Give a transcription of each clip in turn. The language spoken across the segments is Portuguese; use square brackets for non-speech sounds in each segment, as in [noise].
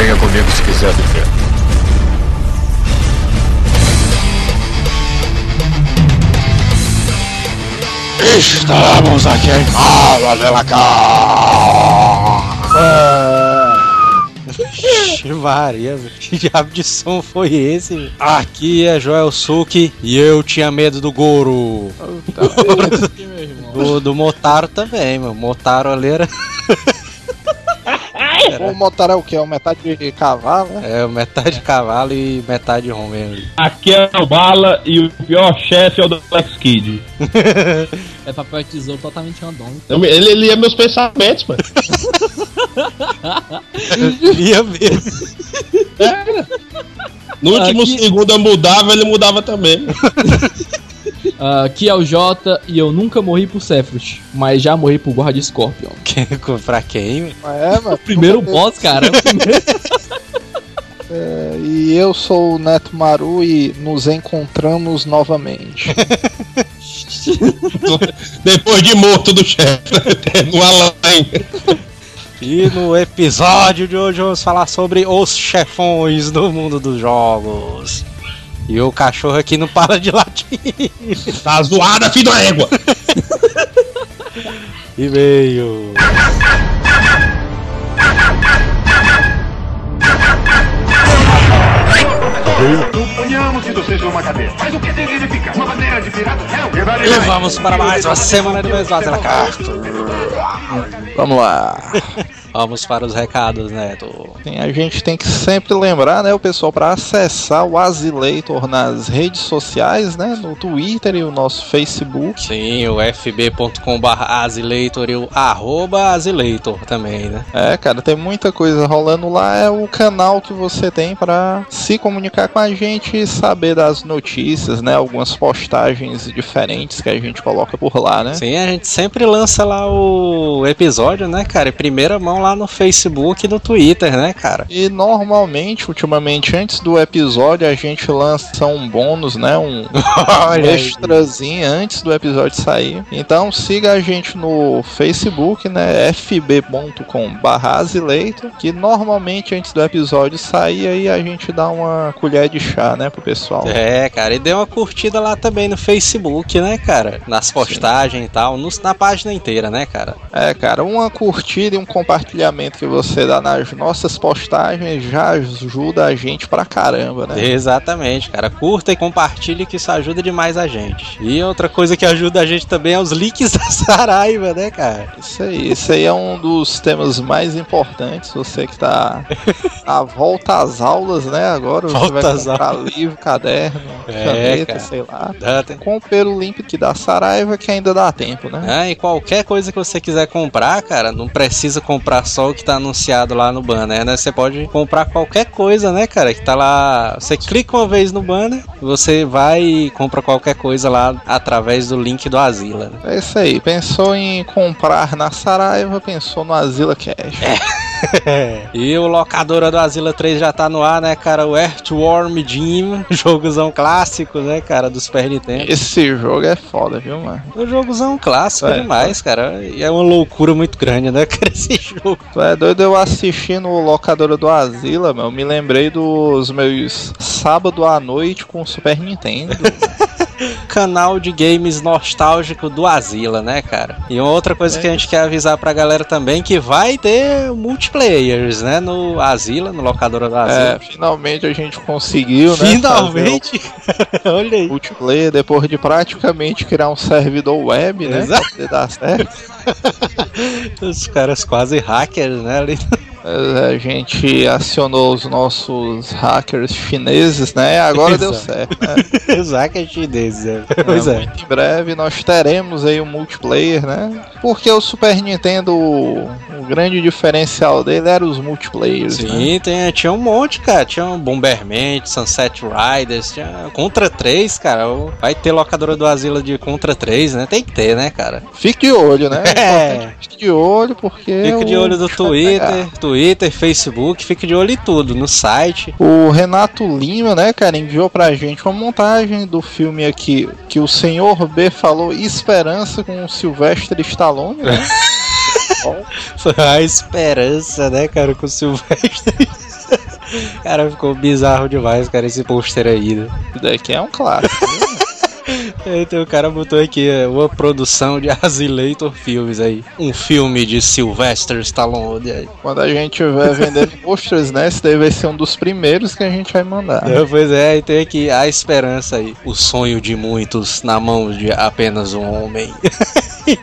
Venha comigo se quiser viver. Estamos aqui em Fala de. Vixe, Maria, meu. [laughs] que diabo de som foi esse? meu? Aqui é Joel Suki e eu tinha medo do Goro. Do, do Motaro também, meu. Motaro ali era. [laughs] O motor é o que? É o metade de cavalo, né? É metade cavalo e metade homem. Aqui é o Bala e o pior chefe é o do Alex Kidd. [laughs] É papel tesouro totalmente randômico. Ele, lia meus pensamentos, mano. [laughs] Via mesmo. No último Aqui- segundo eu mudava, ele mudava também. [laughs] Ah, aqui é o Jota e eu nunca morri por Sephiroth, mas já morri por Guarda Scorpion. [laughs] pra quem? É, mano. Primeiro boss, cara. o primeiro- [laughs] [laughs] É, e eu sou o Neto Maru e nos encontramos novamente. Depois de morto do chefe, no além. E no episódio de hoje vamos falar sobre os chefões do mundo dos jogos. E o cachorro aqui não para de latir. Tá zoada, filho da égua. [laughs] E-mail. Suponhamos que você seja uma cadeira. Mas o que significa? Uma bandeira de pirata? E vamos para mais uma semana do mês da Castro. Vamos lá. [laughs] Vamos para os recados, Neto. Sim, a gente tem que sempre lembrar, né, o pessoal, para acessar o Azileitor nas redes sociais, né, no Twitter e o nosso Facebook. Sim, o fb.com.br azileitor e o arroba azileitor também, né? É, cara, tem muita coisa rolando lá. É o canal que você tem para se comunicar com a gente e saber das notícias, né? Algumas postagens diferentes que a gente coloca por lá, né? Sim, a gente sempre lança lá o episódio, né, cara? Primeira mão lá no Facebook e no Twitter, né, cara? E normalmente, ultimamente, antes do episódio, a gente lança um bônus, né? Um [laughs] aí. extrazinho antes do episódio sair. Então siga a gente no Facebook, né? fb.com.br azileito, que normalmente antes do episódio sair aí a gente dá uma colher de chá, né, pro pessoal. É, cara, e dê uma curtida lá também no Facebook, né, cara? Nas postagens e tal, nos- na página inteira, né, cara? É, cara, uma curtida e um compartilhamento que você dá nas nossas postagens já ajuda a gente pra caramba, né? Exatamente, cara. Curta e compartilhe que isso ajuda demais a gente. E outra coisa que ajuda a gente também é os links [laughs] da Saraiva, né, cara? Isso aí, isso aí é um dos temas mais importantes. Você que tá à volta às aulas, né? Agora você Volta vai comprar livro, caderno, É, caneta, cara. sei lá. Dá, tem- Compre o link que dá Saraiva que ainda dá tempo, né? Ah, e qualquer coisa que você quiser comprar, cara, não precisa comprar só o que tá anunciado lá no banner, né? Você pode comprar qualquer coisa, né, cara? Que tá lá. Você clica uma vez no banner, você vai e compra qualquer coisa lá através do link do Asila. né? É isso aí. Pensou em comprar na Saraiva, pensou no Azila Cash. [laughs] [laughs] E o locadora do Asila 3 já tá no ar, né, cara? O Earthworm Jim, [laughs] jogozão clássico, né, cara, do Super Nintendo. Esse jogo é foda, viu, mano? O jogozão clássico É, demais, cara. E é uma loucura muito grande, né, [laughs] cara, esse jogo. Tu é doido eu assistindo o locadora do Asila, meu. Me lembrei dos meus sábado à noite com o Super Nintendo. Canal de games nostálgico do Asila, né, cara? E uma outra coisa É. que a gente quer avisar pra galera também que vai ter multiplayers, né, no Asila, no locadora do é, Asila. finalmente a gente conseguiu, né? Finalmente, [laughs] olha fazer aí. Multiplayer depois de praticamente criar um servidor web, né? Exato. Pra poder dar certo. [laughs] Os caras quase hackers, né, ali. A gente acionou os nossos hackers chineses, né? Agora deu Exato. certo, né? [laughs] Exato, é chinês, é. Pois é. Muito em breve nós teremos aí o multiplayer, né? Porque o Super Nintendo, o grande diferencial dele era os multiplayers, né? Sim, tem, tinha um monte, cara. Tinha um Bomberman, Sunset Riders, tinha Contra 3, cara. Vai ter locadora do Asila de Contra 3, né? Tem que ter, né, cara? Fique de olho, né? [laughs] É. Fique de olho, porque. Fique de olho pegar. Twitter, Twitter, Facebook, fique de olho em tudo, no site. O Renato Lima, né, cara, enviou pra gente uma montagem do filme aqui que o senhor B falou Esperança com o Sylvester Stallone, né? [laughs] A esperança, né, cara, com o Silvestre. [laughs] Cara, ficou bizarro demais, cara, esse pôster aí, né? Isso daqui é um clássico. [laughs] Então o cara botou aqui é, uma produção de [laughs] Azileitor Filmes aí. Um filme de Sylvester Stallone aí. Quando a gente tiver vendendo [laughs] posters, né? Esse daí vai ser um dos primeiros que a gente vai mandar. É, pois é, e tem aqui a esperança aí. O sonho de muitos na mão de apenas um homem.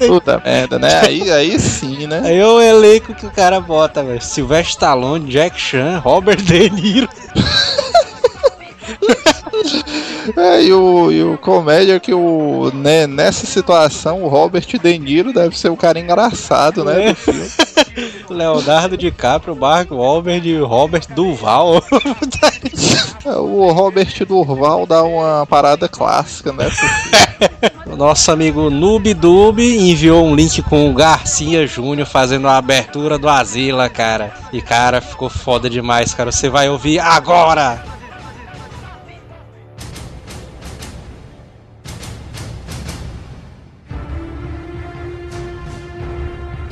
Puta merda, né? Aí, aí sim, né? Aí é o elenco que o cara bota, velho. Sylvester Stallone, Jack Chan, Robert De Niro. [laughs] É, e o, e o comédia é que o, né, nessa situação o Robert De Niro deve ser o cara engraçado, né? É. Do filme. [laughs] Leonardo DiCaprio, Mark Wahlberg e Robert Duval. É, O Robert Durval dá uma parada clássica, né? [laughs] nosso amigo Noob Dub enviou um link com o Garcia Júnior fazendo a abertura do Asila, cara. E cara, ficou foda demais, cara. Você vai ouvir agora!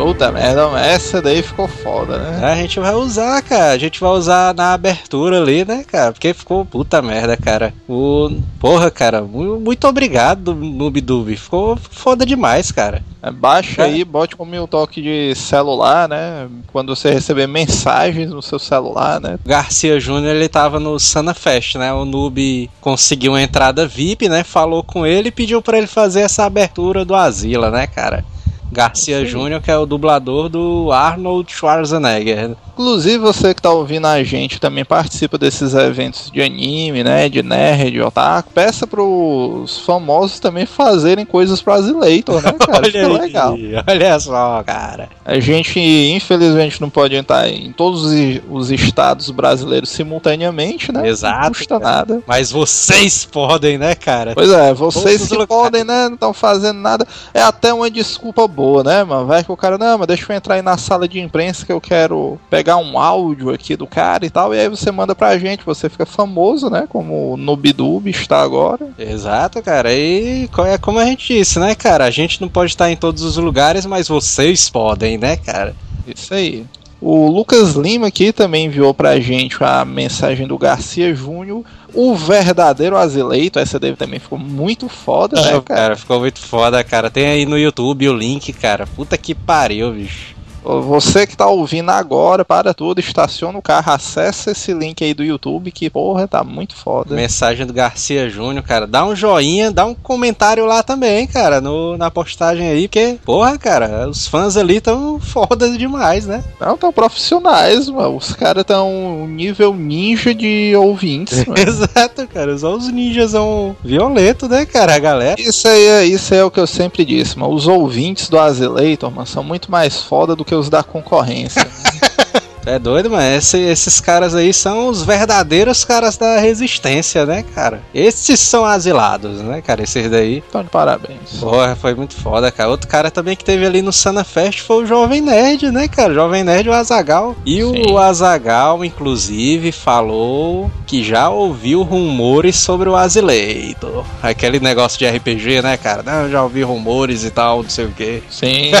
Puta merda, essa daí ficou foda, né? A gente vai usar, cara. A gente vai usar na abertura ali, né, cara? Porque ficou puta merda, cara. O... Porra, cara, mu- muito obrigado, Noob. Ficou foda demais, cara. É, Baixa É. aí, bote como o toque de celular, né? Quando você receber mensagens no seu celular, né? Garcia Júnior, ele tava no Sana Fest, né? O Noob conseguiu uma entrada VIP, né? Falou com ele e pediu pra ele fazer essa abertura do Asila, né, cara? Garcia Júnior, que é o dublador do Arnold Schwarzenegger. Inclusive, você que tá ouvindo a gente também participa desses eventos de anime, né? De nerd, de otaku. Peça pros famosos também fazerem coisas pro Azileitor, né, [laughs] cara? Isso é legal. aí, olha só, cara. A gente, infelizmente, não pode entrar em todos os- os estados brasileiros simultaneamente, né? Exato, Não custa cara. nada. Mas vocês podem, né, cara? Pois é, vocês Todos que podem, né? Não estão fazendo nada. É até uma desculpa boa, né, mano? Vai que o cara, não, mas deixa eu entrar aí na sala de imprensa que eu quero pegar um áudio aqui do cara e tal. E aí você manda pra gente, você fica famoso, né? Como o Nubidub está agora. Exato, cara. E é como a gente disse, né, cara? A gente não pode estar em todos os lugares, mas vocês podem, né, cara? Isso aí. O Lucas Lima aqui também enviou pra gente a mensagem do Garcia Júnior, o verdadeiro azileito. Essa dele também ficou muito foda, né, É, cara? cara, ficou muito foda, cara. Tem aí no YouTube o link, cara. Puta que pariu, bicho. Você que tá ouvindo agora, para tudo, estaciona o carro, acessa esse link aí do YouTube, que porra, tá muito foda. Mensagem do Garcia Júnior, cara. Dá um joinha, dá um comentário lá também, cara, no, na postagem aí, porque, porra, cara, os fãs ali tão foda demais, né? Não, tão profissionais, mano. Os caras tão um nível ninja de ouvintes, [laughs] mano. Exato, cara. Só os ninjas são violentos, né, cara? A galera. Isso aí, é, isso aí é o que eu sempre disse, mano. Os ouvintes do Azileitor, mano, são muito mais foda do que os da concorrência. [laughs] É doido, mano? Esse- esses caras aí são os verdadeiros caras da resistência, né, cara? Esses são asilados, né, cara? Esses daí. então, de parabéns. Porra, foi muito foda, cara. Outro cara também que teve ali no Sana Fest foi o Jovem Nerd, né, cara? Jovem Nerd o Azagal. E Sim. o Azagal, inclusive, falou que já ouviu rumores sobre o Azileito. Aquele negócio de RPG, né, cara? Não, já ouvi rumores e tal, não sei o quê. Sim.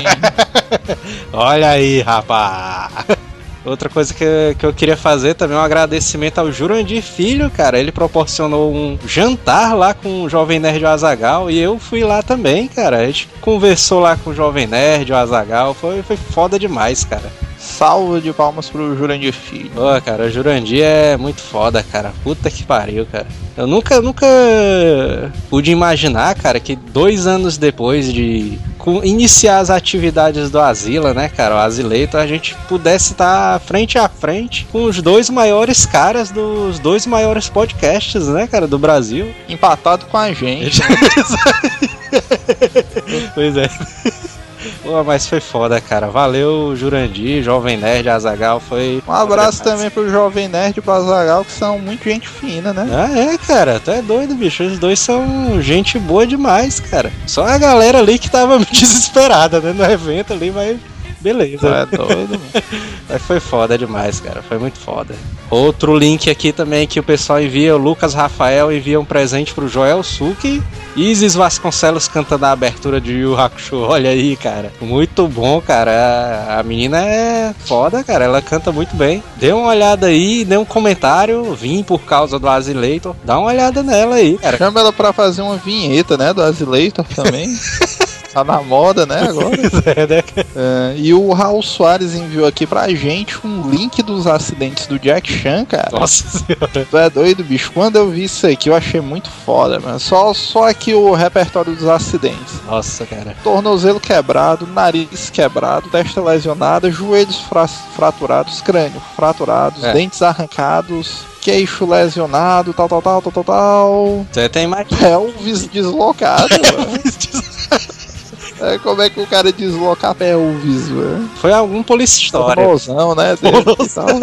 [laughs] Olha aí, rapaz. Outra coisa que, que eu queria fazer também é um agradecimento ao Jurandir Filho, cara. Ele proporcionou um jantar lá com o Jovem Nerd o Azagal e eu fui lá também, cara. A gente conversou lá com o Jovem Nerd o Azagal. Foi, foi foda demais, cara. Salva de palmas pro Jurandir Filho. Pô, cara, o Jurandir é muito foda, cara. Puta que pariu, cara. Eu nunca, nunca pude imaginar, cara, que dois anos depois de iniciar as atividades do Asila, né, cara, o Asileito, a gente pudesse estar frente a frente com os dois maiores caras dos dois maiores podcasts, né, cara, do Brasil. Empatado com a gente. [laughs] pois é. Pô, mas foi foda, cara. Valeu, Jurandir, Jovem Nerd, Azagal, foi. Um abraço também pro Jovem Nerd e pro Azagal, que são muito gente fina, né? Ah, é, cara, tu é doido, bicho. Os dois são gente boa demais, cara. Só a galera ali que tava [laughs] desesperada, né, no evento ali, mas beleza. É doido, mano. [laughs] Mas foi foda demais, cara. Foi muito foda. Outro link aqui também que o pessoal envia, o Lucas Rafael envia um presente pro Joel Suki. Isis Vasconcelos cantando a abertura de Yu Hakusho. Olha aí, cara. Muito bom, cara. A menina é foda, cara. Ela canta muito bem. Dê uma olhada aí, dê um comentário. Vim por causa do Azileitor. Dá uma olhada nela aí, cara. Chama ela pra fazer uma vinheta, né? Do Azileitor também. [laughs] tá na moda, né? Agora. [laughs] É, né? É, e o Raul Soares enviou aqui pra gente um link dos acidentes do Jack Chan, cara. Nossa senhora. Tu é doido, bicho. Quando eu vi isso aqui, eu achei muito foda, mano. Só, só aqui o repertório dos acidentes. Nossa, cara. Tornozelo quebrado, nariz quebrado, testa lesionada, joelhos fra- fraturados, crânio fraturados, É. dentes arrancados, queixo lesionado, tal, tal, tal, tal, tal, tal. Você tem mais. Pelvis deslocado, [laughs] mano. É, como é que o cara desloca a pelvis, mano? Foi algum polícia história. Famosão, né? Dele tal. [laughs]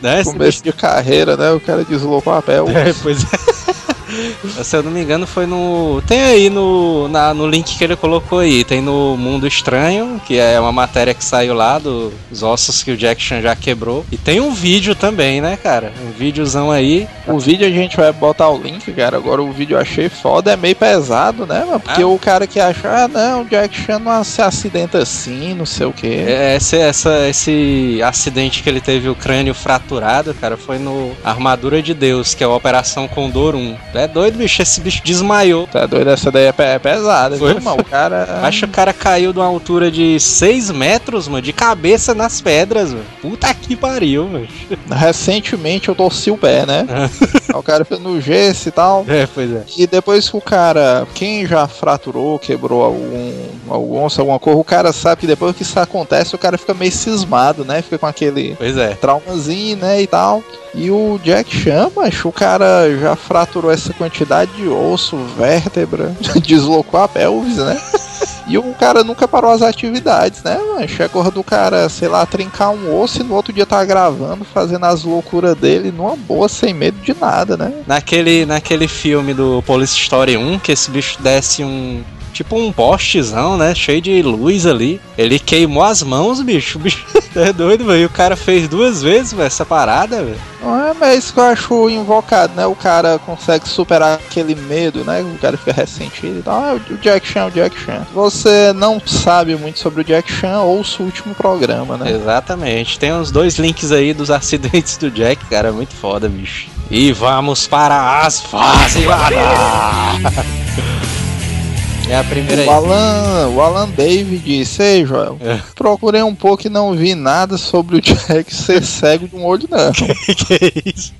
Né? Começo de carreira, né? O cara deslocou a pelvis. É, pois é. [laughs] Se eu não me engano, foi no. Tem aí no, na- no link que ele colocou aí. Tem no Mundo Estranho, que é uma matéria que saiu lá dos ossos que o Jack Chan já quebrou. E tem um vídeo também, né, cara? Um videozão aí. O vídeo a gente vai botar o link, cara. Agora o vídeo eu achei foda, é meio pesado, né, mano? Porque Ah. o cara que acha, ah, não, o Jack Chan não se acidenta assim, não sei o quê. É, Esse, essa, esse acidente que ele teve o crânio fraturado, cara, foi no Armadura de Deus, que é a Operação Condor 1. É doido, bicho. Esse bicho desmaiou. Tá doido? Essa daí é, é pesada, Foi, viu, mano? O cara. Acho que o cara caiu de uma altura de 6 metros, mano, de cabeça nas pedras, mano. Puta que pariu, mano. Recentemente eu torci o pé, né? Aí o cara foi no gesso e tal. É, pois é. E depois que o cara, quem já fraturou, quebrou algum, algum osso, alguma coisa, o cara sabe que depois que isso acontece, o cara fica meio cismado, né? Fica com aquele Pois é. traumazinho, né, e tal. E o Jack Chan, macho, o cara já fraturou essa quantidade de osso, vértebra, [laughs] deslocou a pelvis, né? [laughs] E o cara nunca parou as atividades, né? É coisa do cara, sei lá, trincar um osso e no outro dia tá gravando, fazendo as loucuras dele numa boa, sem medo de nada, né? Naquele, naquele filme do Police Story 1, que esse bicho desce um. Tipo um postezão, né? Cheio de luz ali. Ele queimou as mãos, bicho. [laughs] Bicho é doido, velho. E O cara fez duas vezes, velho, essa parada, velho. É, mas isso que eu acho invocado, né? O cara consegue superar aquele medo, né? O cara fica ressentido e tal. Ah, o Jack Chan, o Jack Chan. Você não sabe muito sobre o Jack Chan, ouça o último programa, né? Exatamente. Tem uns dois links aí dos acidentes do Jack, cara. Muito foda, bicho. E vamos para as fases lá. [laughs] É a primeira aí. O Alan, o Alan David disse, ei Joel, É. procurei um pouco e não vi nada sobre o Jack ser cego de um olho, não. [laughs] que é isso?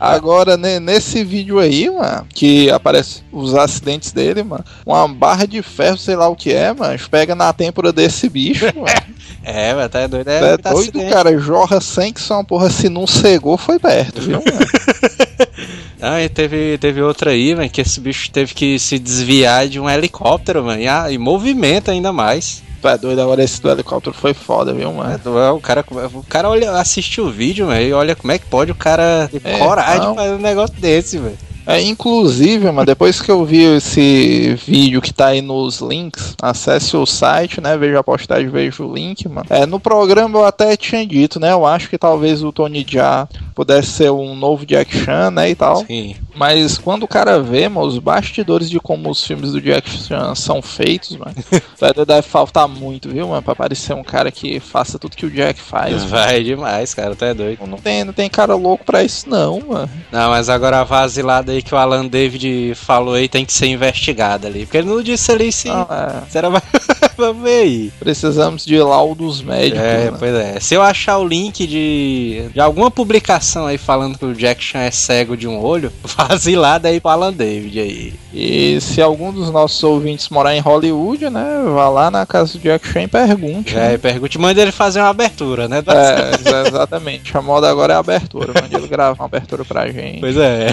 Agora, ne- nesse vídeo aí, mano, que aparece os acidentes dele, mano, uma barra de ferro, sei lá o que é, mano, pega na têmpora desse bicho, [laughs] mano. É, mas tá doido. É, É, doido, acidente. cara, jorra sangue, só uma porra, se não cegou, foi perto, viu, mano? [laughs] Ah, e teve, teve outra aí, velho, que esse bicho teve que se desviar de um helicóptero, mano. E, ah, e movimento ainda mais. Tu é doido, agora esse do helicóptero foi foda, viu, É, mano? do- é, O cara, o cara olha, assiste o vídeo, velho, e olha como é que pode o cara ter É, coragem não. de fazer um negócio desse, velho. É, inclusive, mano, depois que eu vi esse vídeo que tá aí nos links, acesse o site, né? Veja a postagem, veja o link, mano. É, no programa eu até tinha dito, né? Eu acho que talvez o Tony Jaa pudesse ser um novo Jack Chan, né? E tal. Sim. Mas quando o cara vê, mano, os bastidores de como os filmes do Jack Chan são feitos, mano, [laughs] deve faltar muito, viu, mano? Pra parecer um cara que faça tudo que o Jack faz. [laughs] mano. Vai demais, cara, tá doido. Não tem, não tem cara louco pra isso, não, mano. Não, mas agora a vasilada aí que o Alan David falou aí tem que ser investigada ali. Porque ele não disse ali se. Não, é, Será vai... [laughs] Vamos ver aí. precisamos de laudos médicos, É, né? pois é. Se eu achar o link de, de alguma publicação aí falando que o Jack Chan é cego de um olho, vasilada aí pro Alan David aí. E se algum dos nossos ouvintes morar em Hollywood, né, vá lá na casa do Jack Chan e pergunte. É, né? pergunte, manda ele fazer uma abertura, né? É, exa- exatamente. A moda agora é a abertura. Mande ele gravar uma abertura pra gente. Pois é.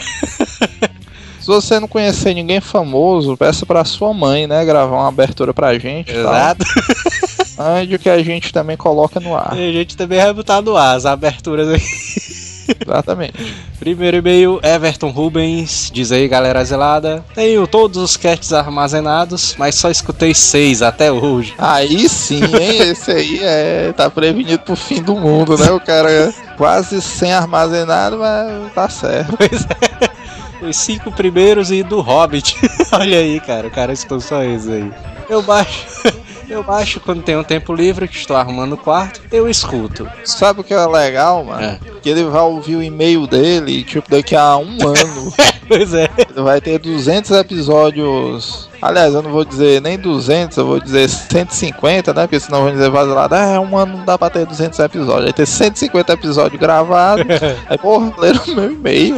Se você não conhecer ninguém famoso, peça pra sua mãe, né, gravar uma abertura pra gente. tal. Exato. Antes que a gente também coloca no ar. E a gente também vai botar no ar as aberturas aí. [laughs] Exatamente. Primeiro e-mail, Everton Rubens. Diz aí, galera zelada. Tenho todos os casts armazenados, mas só escutei seis até hoje. Aí sim, hein? Esse aí é, tá prevenido pro fim do mundo, né? O cara é quase sem armazenado, mas tá certo. Pois é. Os cinco primeiros e do Hobbit. [laughs] Olha aí, cara, o cara escutou só esses aí. Eu baixo. Eu baixo quando tenho um tempo livre, que estou arrumando o quarto, eu escuto. Sabe o que é legal, mano? É. Que ele vai ouvir o e-mail dele, tipo, daqui a um [laughs] ano. Pois é. Vai ter 200 episódios. Aliás, eu não vou dizer nem 200, eu vou dizer 150, né? Porque senão vão dizer vazilado, ah, um ano não dá pra ter 200 episódios. Vai ter 150 episódios gravados. [laughs] Aí, porra, leram o meu e-mail.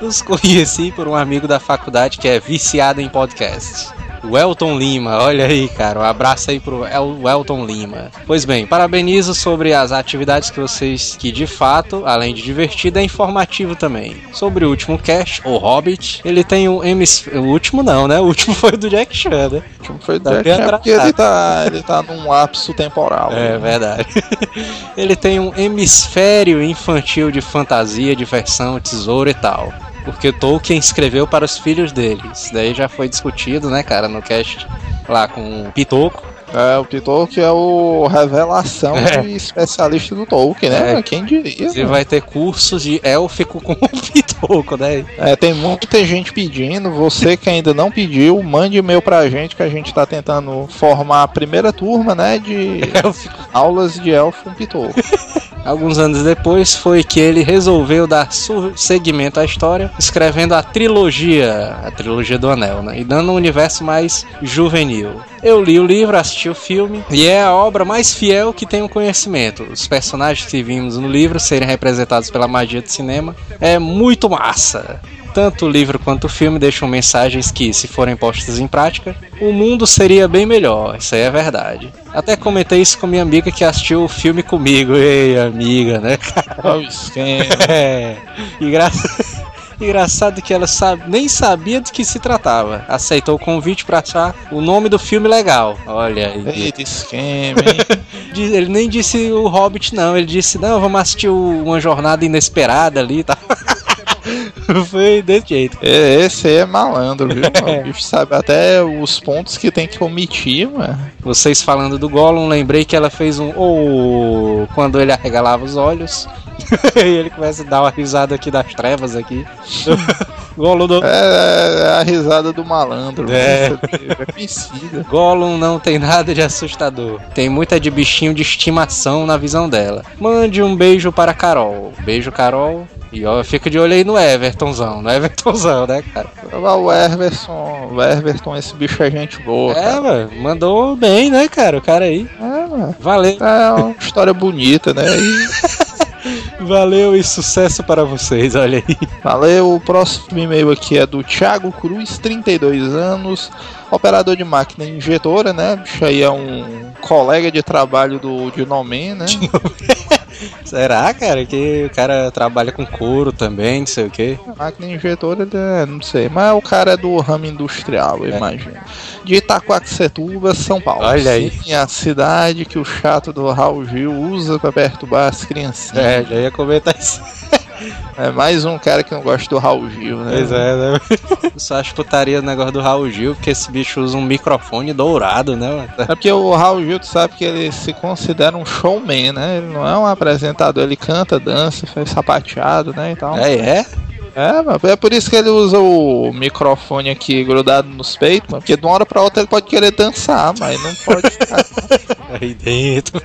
Os conheci por um amigo da faculdade que é viciado em podcast. O Elton Lima, olha aí, cara. Um abraço aí pro El Elton Lima. Pois bem, parabenizo sobre as atividades que vocês, que de fato, além de divertido, é informativo também. Sobre o último cast, o Hobbit, ele tem um hemis... O último não, né? O último foi o do Jack Chan, né? Tipo, foi Tá Jack Chan, porque ele tá, ele tá num lapso temporal. É verdade. [laughs] Ele tem um hemisfério infantil de fantasia, diversão, tesouro e tal. Porque Tolkien escreveu para os filhos dele. Isso daí já foi discutido, né, cara, no cast lá com o Pitoco. É, o Pitor que é o revelação É. de especialista do Tolkien, né? É. Quem diria? Mano? vai ter cursos de élfico com o [laughs] Pitoco, né? É, tem muita gente pedindo. Você que ainda não pediu, mande e-mail pra gente que a gente tá tentando formar a primeira turma, né? De Élfico. aulas de elfo com Pitor. [laughs] Alguns anos depois foi que ele resolveu dar seguimento à história, escrevendo a trilogia, a trilogia do Anel, né? E dando um universo mais juvenil. Eu li o livro, assisti o filme, e é a obra mais fiel que tem o conhecimento. Os personagens que vimos no livro serem representados pela magia do cinema é muito massa. Tanto o livro quanto o filme deixam mensagens que, se forem postas em prática, o mundo seria bem melhor. Isso aí é verdade. Até comentei isso com minha amiga que assistiu o filme comigo. Ei, amiga, né, cara? Olha o esquema. [laughs] É. Engra... Engraçado que ela sabe, nem sabia do que se tratava. Aceitou o convite pra achar o nome do filme legal. Olha aí. Eita esquema, [laughs] Ele nem disse o Hobbit, não. Ele disse, não, vamos assistir uma jornada inesperada ali e tal. [laughs] Foi desse jeito. É, Esse aí é malandro, viu? [laughs] O bicho sabe até os pontos que tem que omitir, mano. Vocês falando do Gollum, lembrei que ela fez um oh, quando ele arregalava os olhos. [laughs] e ele começa a dar uma risada aqui das trevas aqui. [laughs] Gollum, do... É, é a risada do malandro. É. né? É. [laughs] Gollum não tem nada de assustador. Tem muita de bichinho de estimação na visão dela. Mande um beijo para Carol. Beijo, Carol. E ó, fica de olho aí no Evertonzão. No Evertonzão, né, cara? O Everson, o Everton, esse bicho é gente boa, É, cara. mano. Mandou bem, né, cara? O cara aí. É, mano. Valeu. É uma história bonita, né? E Valeu e sucesso para vocês. Olha aí. valeu. O próximo e-mail aqui é do Thiago Cruz, 32 anos, operador de máquina injetora, né? Bicho aí é um colega de trabalho do Dinoman, né? Será, cara, que o cara trabalha com couro também, não sei o quê? Máquina injetora, é, não sei, mas o cara é do ramo industrial, eu É. imagino. De Itacoaxetuba, São Paulo. Olha aí. Sim, a cidade que o chato do Raul Gil usa pra perturbar as criancinhas. É, já ia comentar isso. É mais um cara que não gosta do Raul Gil, né? Pois é, né? Eu só acho putaria o negócio do Raul Gil, porque esse bicho usa um microfone dourado, né, mano? É porque o Raul Gil, tu sabe que ele se considera um showman, né? Ele não é um apresentador, ele canta, dança, faz sapateado, né? Então, É, é? É, mano, é por isso que ele usa o microfone aqui grudado nos peitos, mano, porque de uma hora pra outra ele pode querer dançar, mas não pode ficar. [laughs] Aí dentro.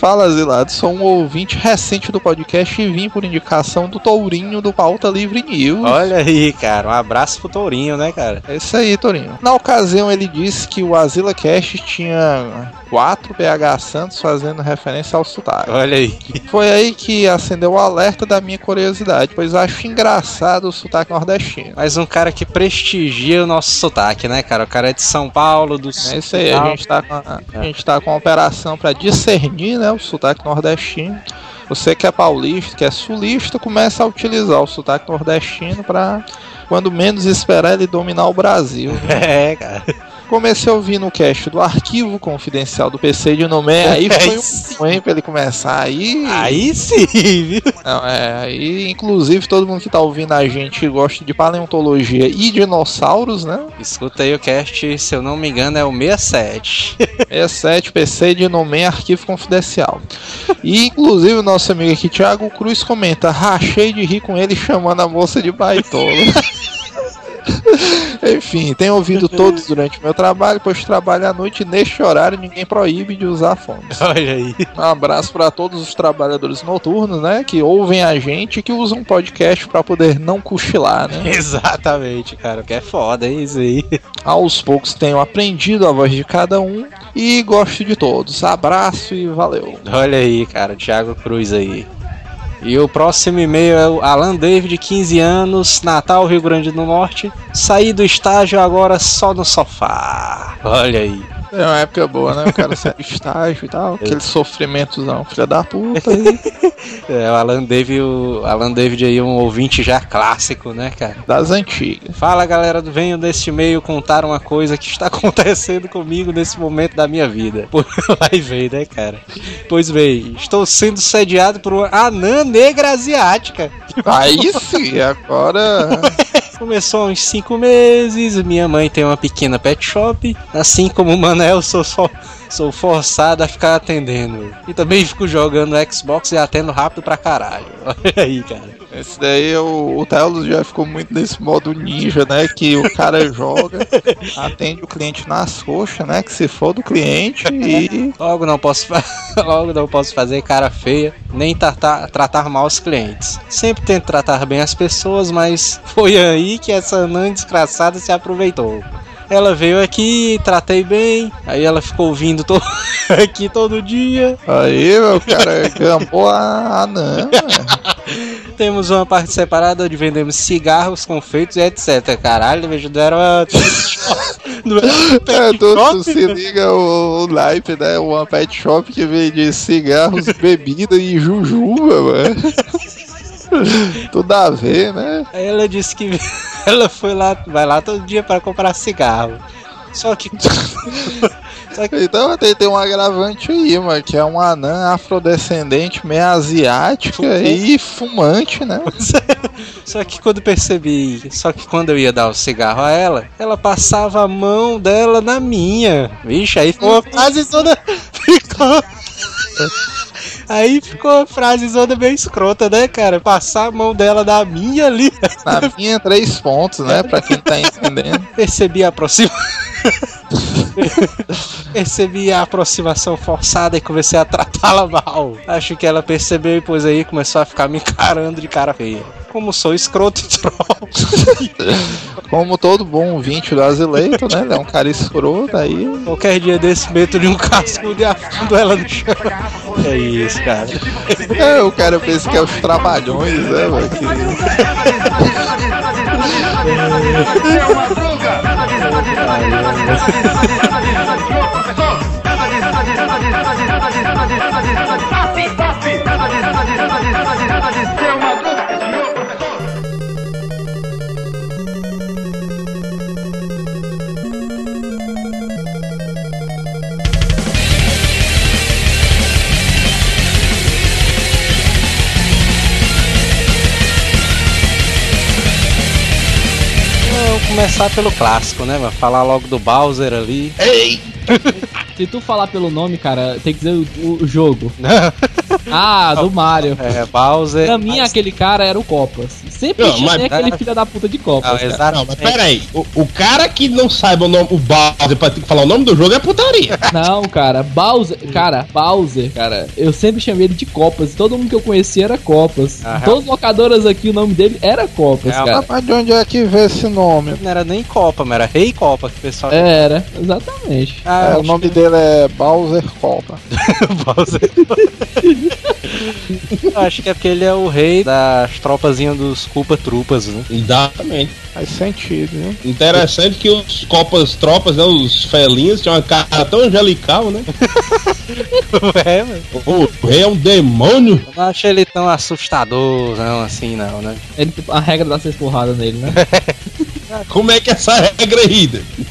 Fala, Zilado, sou um ouvinte recente do podcast e vim por indicação do Tourinho do Pauta Livre News. Olha aí, cara. Um abraço pro Tourinho, né, cara? É isso aí, Torinho. Na ocasião, ele disse que o Azila Cast tinha quatro PH Santos fazendo referência ao sotaque. Olha aí. Foi aí que acendeu o alerta da minha curiosidade, pois acho engraçado o sotaque nordestino. Mais um cara que prestigia o nosso sotaque, né, cara? O cara é de São Paulo, do É isso aí, a gente tá com a, a gente tá com uma operação para discernir né, o sotaque nordestino. Você que é paulista, que é sulista, começa a utilizar o sotaque nordestino para, quando menos esperar, ele dominar o Brasil. né? [laughs] É, cara. Comecei ouvindo o cast do arquivo confidencial do PC de Nomé, [laughs] aí foi um ruim pra ele começar. Aí. Aí sim, viu? Não, é, aí, inclusive, todo mundo que tá ouvindo a gente gosta de paleontologia e dinossauros, né? Escuta aí o cast, se eu não me engano, é o 67. 67 PC de Nomé Arquivo Confidencial. E, inclusive, o nosso amigo aqui, Thiago Cruz, comenta: rachei de rir com ele chamando a moça de baitola. [laughs] [laughs] Enfim, tenho ouvido todos durante o meu trabalho, pois trabalho à noite e neste horário ninguém proíbe de usar fones. [laughs] Olha aí. Um abraço para todos os trabalhadores noturnos, né, que ouvem a gente e que usam podcast para poder não cochilar, né? [laughs] Exatamente, cara. Que é foda, isso aí. Aos poucos tenho aprendido a voz de cada um e gosto de todos. Abraço e valeu. Olha aí, cara, Thiago Cruz aí. E o próximo e-mail é o Alan David, 15 anos, Natal, Rio Grande do Norte. Saí do estágio agora só no sofá. Olha aí. É uma época boa, né? O cara sai do estágio e tal, [laughs] aquele sofrimento não, filha da puta. [laughs] É, o Alan David, o Alan David aí, um ouvinte já clássico, né, cara? das antigas. Fala galera, venho deste e-mail contar uma coisa que está [laughs] acontecendo comigo nesse momento da minha vida. Pô, Vai ver, né, cara? Pois bem, estou sendo sediado por uma anã negra asiática. Aí sim, agora. Começou há uns 5 meses, minha mãe tem uma pequena pet shop, assim como o Manel, sou só. Sou forçado a ficar atendendo. E também fico jogando Xbox e atendo rápido pra caralho. [laughs] Olha aí, cara. Esse daí o, o Telos já ficou muito nesse modo ninja, né? Que o cara [laughs] joga, atende o cliente nas coxas, né? Que se for do cliente e. [laughs] Logo não posso, logo não posso fazer cara feia, nem tratar, tratar mal os clientes. Sempre tento tratar bem as pessoas, mas foi aí que essa anã desgraçada se aproveitou. Ela veio aqui, tratei bem, aí ela ficou vindo to- [laughs] aqui todo dia. Aí, meu cara, gambou a anã. [laughs] Temos uma parte separada onde vendemos cigarros, confeitos e etc. Caralho, vejo deram uma. [laughs] Não É, tu, tu se liga o, o naipe, né? Uma pet shop que vende cigarros, bebida e jujuba, mano. Tudo a ver, né? Aí ela disse que ela foi lá, vai lá todo dia para comprar cigarro. Só que. [laughs] Só que Então tem, tem um agravante aí, mano, que é uma anã afrodescendente, meio asiática e fumante, né? [laughs] Só que quando percebi, só que quando eu ia dar o cigarro a ela, ela passava a mão dela na minha. Vixe, aí ficou uma frase toda. [laughs] Ficou. Aí ficou a frase toda bem escrota, né, cara? Passar a mão dela na minha ali. Na minha, três pontos, né? Pra quem tá entendendo. [laughs] Percebi a aproximação. [laughs] percebi a aproximação forçada e comecei a tratá-la mal. Acho que ela percebeu e pois aí começou a ficar me encarando de cara feia. Como sou escroto e troll. Como todo bom ouvinte do Azileito, né? Ele é um cara escroto, aí. Qualquer dia desse meto de um cascudo e afundo ela no chão. É isso, cara. É, o cara pensa que é os trabalhões, né, mano? Que... É começar pelo clássico, né? Falar logo do Bowser ali. [laughs] Se tu falar pelo nome, cara, tem que dizer o, o jogo. [laughs] Ah, do Mario. É, Bowser. Pra mim, aquele cara era o Copas. Sempre Não, tinha mas- aquele filho da puta de Copas. Não, cara. exato. Não, mas peraí. O, o cara que não saiba o nome, o Bowser, pra ter que falar o nome do jogo é putaria. Não, cara, Bowser, cara, Bowser, cara, eu sempre chamei ele de Copas. Todo mundo que eu conhecia era Copas. Ah, Todas as locadoras aqui, o nome dele era Copas, É, cara. Mas de onde é que vê esse nome? Não era nem Copa, mas era Rei Copa que o pessoal. Era, exatamente. Ah, É, o nome dele é Bowser Copa. [laughs] Bowser. Eu [laughs] acho que é porque ele é o rei das tropazinhas dos Culpa Trupas, né? Exatamente. Faz sentido, viu? Interessante que os copas tropas, né, os felinhos, tinham uma cara tão angelical, né? [laughs] É, mano. O rei é um demônio. Eu não acho ele tão assustador, não, assim, não, né? Ele, a regra dá seis porradas nele, né? Como é que é essa regra aí?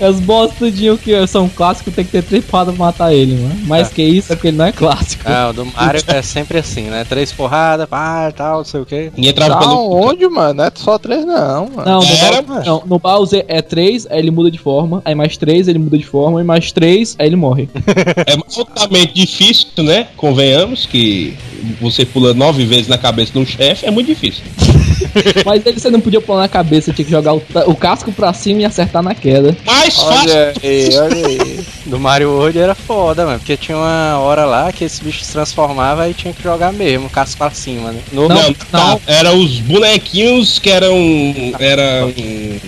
Os boss tudinho que são clássicos tem que ter três porradas pra matar ele, mano. Mais que isso é porque ele não é clássico. Ah, o do Mario é sempre assim, né? Três porradas, pá, tal, não sei o quê. E entrava Tá pelo. onde, mano? Não é só três, não, mano. Não, no, Era, Bowser, não, no Bowser é 3, aí ele muda de forma, aí mais 3, ele muda de forma, e mais 3, aí ele morre. É altamente difícil, né? Convenhamos que você pula nove vezes na cabeça de um chefe é muito difícil. [laughs] Mas ele você não podia pular na cabeça, tinha que jogar o, o casco pra cima e acertar na queda. Mais fácil. Olha aí, olha aí. Do Mario World era foda, mano. Porque tinha uma hora lá que esse bicho se transformava e tinha que jogar mesmo, casco pra cima, né? No, Não, Não, tá. Era os bonequinhos que eram. Era.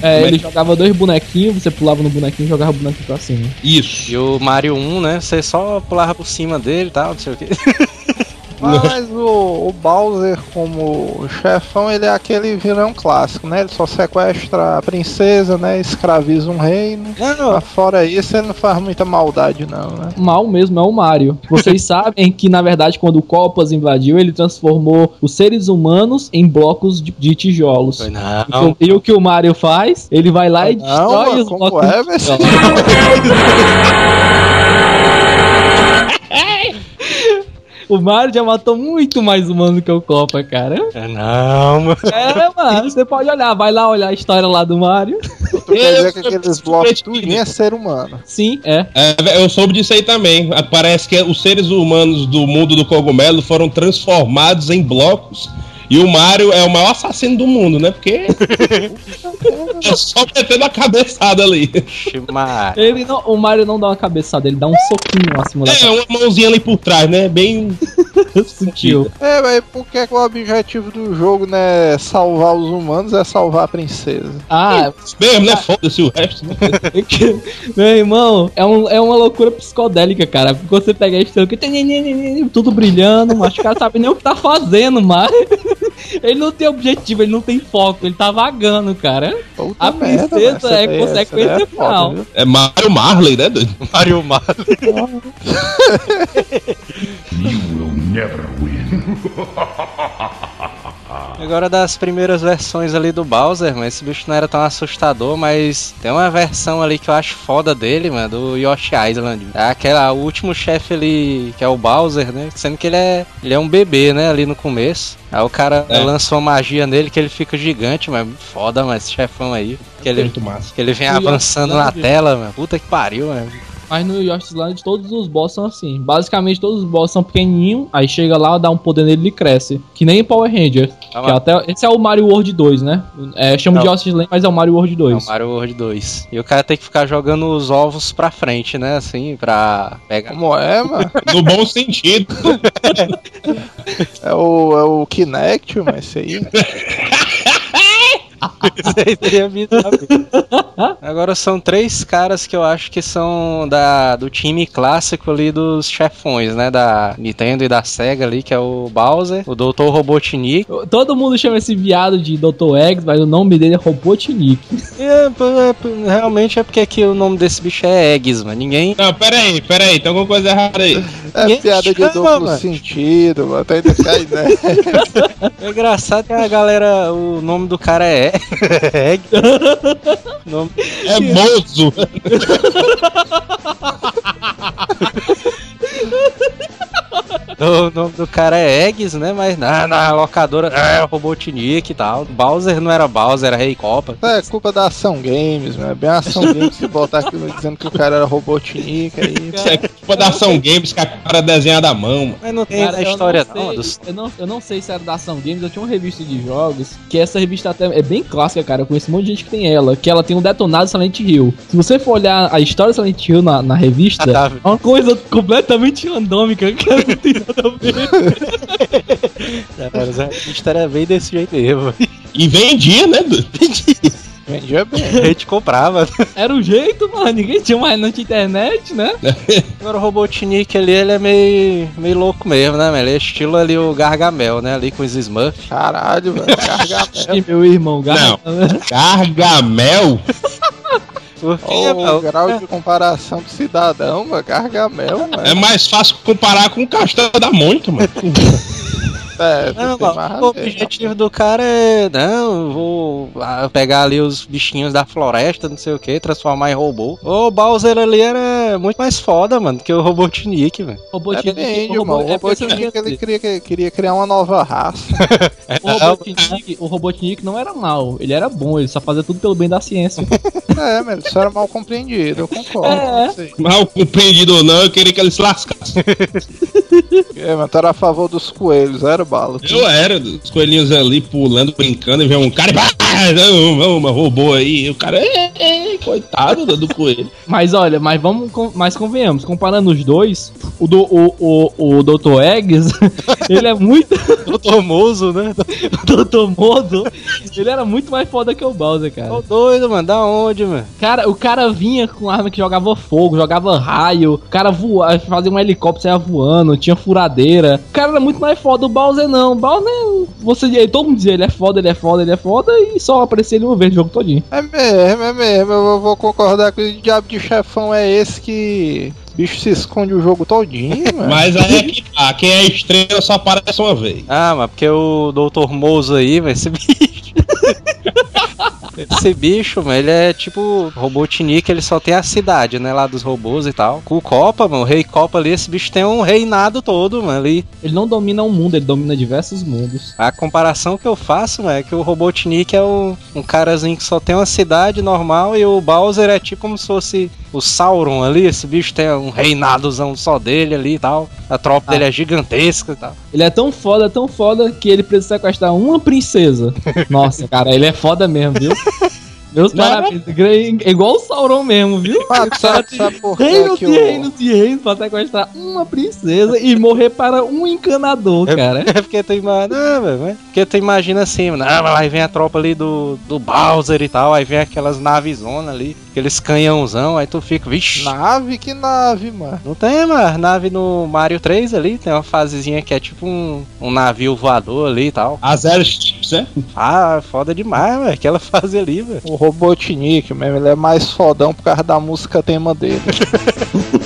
É, ele jogava dois bonequinhos, você pulava no bonequinho e jogava o bonequinho pra cima. Isso. E o Mario 1, né? Você só pulava por cima dele e tal, não sei o quê. [laughs] Mas [laughs] o, o Bowser, como chefão, ele é aquele vilão clássico, né? Ele só sequestra a princesa, né? Escraviza um reino. Não, Mas fora isso, ele não faz muita maldade, não, né? Mal mesmo é o Mario. Vocês [laughs] sabem que, na verdade, quando o Copas invadiu, ele transformou os seres humanos em blocos de, de tijolos. não. E o que o Mario faz? Ele vai lá e Não, destrói mano, os como blocos é, de tijolos. [laughs] O Mario já matou muito mais humanos que o Copa, cara. Não, mano. É, mano, você pode olhar, vai lá olhar a história lá do Mario. Tu quer dizer que [laughs] aqueles blocos tudo é ser humano. Sim, é. É, eu soube disso aí também. Parece que os seres humanos do mundo do cogumelo foram transformados em blocos. E o Mario é o maior assassino do mundo, né? Porque. é [laughs] só metendo a cabeçada ali. Ele não, o Mario não dá uma cabeçada, ele dá um soquinho acima da É, uma mãozinha ali por trás, né? Bem. sutil. É, mas por que que o objetivo do jogo não é salvar os humanos, é salvar a princesa? Ah, Mesmo, né? Foda-se o resto. né? [laughs] meu irmão, é, um, é uma loucura psicodélica, cara. Porque você pega a história, que tudo brilhando, mas o cara sabe nem o que tá fazendo, Mario. [laughs] Ele não tem objetivo, ele não tem foco, ele tá vagando, cara. Puta A merda, princesa é daí- consequência é foda, final. viu? É Mario Marley, né? doido? [laughs] Mario [laughs] Mario. Agora das primeiras versões ali do Bowser, mas esse bicho não era tão assustador, mas tem uma versão ali que eu acho foda dele, mano, do Yoshi Island. É aquela, o último chefe ali, que é o Bowser, né? Sendo que ele é, ele é um bebê, né, ali no começo. Aí o cara É. lança uma magia nele que ele fica gigante, mas foda, mas esse chefão aí. Que ele, Muito massa. que ele vem avançando na tela, mano. Puta que pariu, mano. Mas no Yoshi's Land todos os boss são assim. Basicamente todos os boss são pequenininhos, aí chega lá, dá um poder nele e cresce. Que nem Power Ranger. Tá que até, esse é o Mario World 2, né? É, chama de. Yoshi's Land, mas é o Mario World É 2. o Mario World 2. E o cara tem que ficar jogando os ovos pra frente, né? Assim, pra pegar. Como é, mano? [laughs] No bom sentido. [laughs] É o, é o Kinect, mas isso aí. [laughs] Teria visto na vida. Agora são três caras que eu acho que são da, do time clássico ali dos chefões, né? Da Nintendo e da Sega ali, que é o Bowser, o Dr. Robotnik. Todo mundo chama esse viado de Dr. Eggs, mas o nome dele é Robotnik. É, pô, realmente é porque aqui o nome desse bicho é Eggs, mano. Ninguém. Não, pera aí, pera aí, tem alguma coisa errada aí. É Ninguém piada de chama, duplo mano. sentido, mano. Tá indo ficar ideia. [laughs] É engraçado que a galera. O nome do cara é Egg. Nome- É mozo. [laughs] [laughs] O nome do cara é Eggs, né? Mas na, na locadora é Robotnik e tal. Bowser não era Bowser, era Rei Copa. É culpa da Ação Games, mano. É bem a Ação [laughs] Games se botar aquilo dizendo que o cara era Robotnik aí. Isso é culpa da Ação Games que a cara desenhada à mão, mano. Mas não tem Cara, a história não não. sei- dos- eu, não, eu não sei se era da Ação Games, eu tinha uma revista de jogos, que essa revista até é bem clássica, cara. Eu conheço um monte de gente que tem ela, que ela tem um detonado Silent Hill. Se você for olhar a história do Silent Hill na, na revista, Ah, tá. é uma coisa completamente randômica, [laughs] que não tem nada a ver. Mas a revista era bem desse jeito mesmo. E vendia, né? doido? Vendia bem. A gente comprava. Era o jeito, mano. Ninguém tinha mais não tinha internet, né? [laughs] Agora o Robotnik ali, ele é meio, meio louco mesmo, né, mano? Ele é estilo ali o Gargamel, né? Ali com os Smurfs. Caralho, velho. [laughs] Gargamel. Meu irmão, garra- Gargamel? [laughs] Quê, Olha o mano? grau de comparação do cidadão, mano. Gargamel, mano. É mais fácil comparar com o Castelo da Mônica, mano. [laughs] É, Não, mais a o objetivo do cara é, não, eu vou ah, pegar ali os bichinhos da floresta, não sei o que, transformar em robô. O Bowser ali era muito mais foda, mano, que o Robotnik, velho. O Robotnik, Depende, o mano. O é não Robotnik quer ele queria, queria criar uma nova raça. [laughs] O Robotnik, o Robotnik não era mal, ele era bom, ele só fazia tudo pelo bem da ciência. [laughs] é, mas isso era mal compreendido, eu concordo. É. Mal compreendido ou não, eu queria que ele se lascasse. [laughs] É, mas tu era a favor dos coelhos, era bala. Eu era, os coelhinhos ali pulando, brincando, e vem um cara e. Ah, mas roubou aí. E o cara, é, é, coitado do, coelho. [laughs] Mas olha, mas vamos, mas convenhamos, comparando os dois, o do o, o, o Dr. Eggs, [laughs] ele é muito [laughs] Doutor Mozo, né? o Dr. Modo, ele era muito mais foda que o Bowser, cara. Tô doido, mano, da onde, mano? Cara, o cara vinha com arma que jogava fogo, jogava raio, o cara voava, fazia um helicóptero, saia voando, tinha furadeira. O cara era muito mais foda, o Bowser não. O Bowser, você, todo mundo dizia, ele é foda, ele é foda, ele é foda, e só aparecia ele uma vez no jogo todinho. É mesmo, é mesmo. Eu vou concordar que o diabo de chefão é esse que. o bicho se esconde o jogo todinho, [laughs] mano. Mas aí é que tá, quem é estrela só aparece uma vez. Ah, mas porque o Dr. Mozo aí, velho, esse bicho. [laughs] Esse bicho, mano, ele é tipo Robotnik, ele só tem a cidade, né, lá dos robôs e tal. Com o Copa, mano, o Rei Copa ali, esse bicho tem um reinado todo, mano, ali. Ele não domina um mundo, ele domina diversos mundos. A comparação que eu faço, mano, é que o Robotnik é um, um carazinho que só tem uma cidade normal e o Bowser é tipo como se fosse o Sauron ali, esse bicho tem um reinadozão só dele ali e tal. A tropa dele é gigantesca e tal. Ele é tão foda, tão foda, que ele precisa sequestrar uma princesa. [laughs] Nossa, cara, ele é foda mesmo, viu? Meus Não, parabéns. É igual o Sauron mesmo, viu? Ah, sabe, sabe por que Reinos que e o. reinos e reinos pra sequestrar uma princesa e morrer para um encanador, cara. É porque tu imagina, não, mas- porque tu imagina assim, mano, ah, aí vem a tropa ali do, do Bowser e tal, aí vem aquelas navezonas ali, aqueles canhãozão, aí tu fica, vixi. Nave? Que nave, mano? Não tem, mano, nave no Mario 3 ali, tem uma fasezinha que é tipo um, um navio voador ali e tal. A zero chips, né? Ah, foda demais, velho, aquela fase ali, velho. O Robotnik mesmo, ele é mais fodão por causa da música tema dele. [laughs]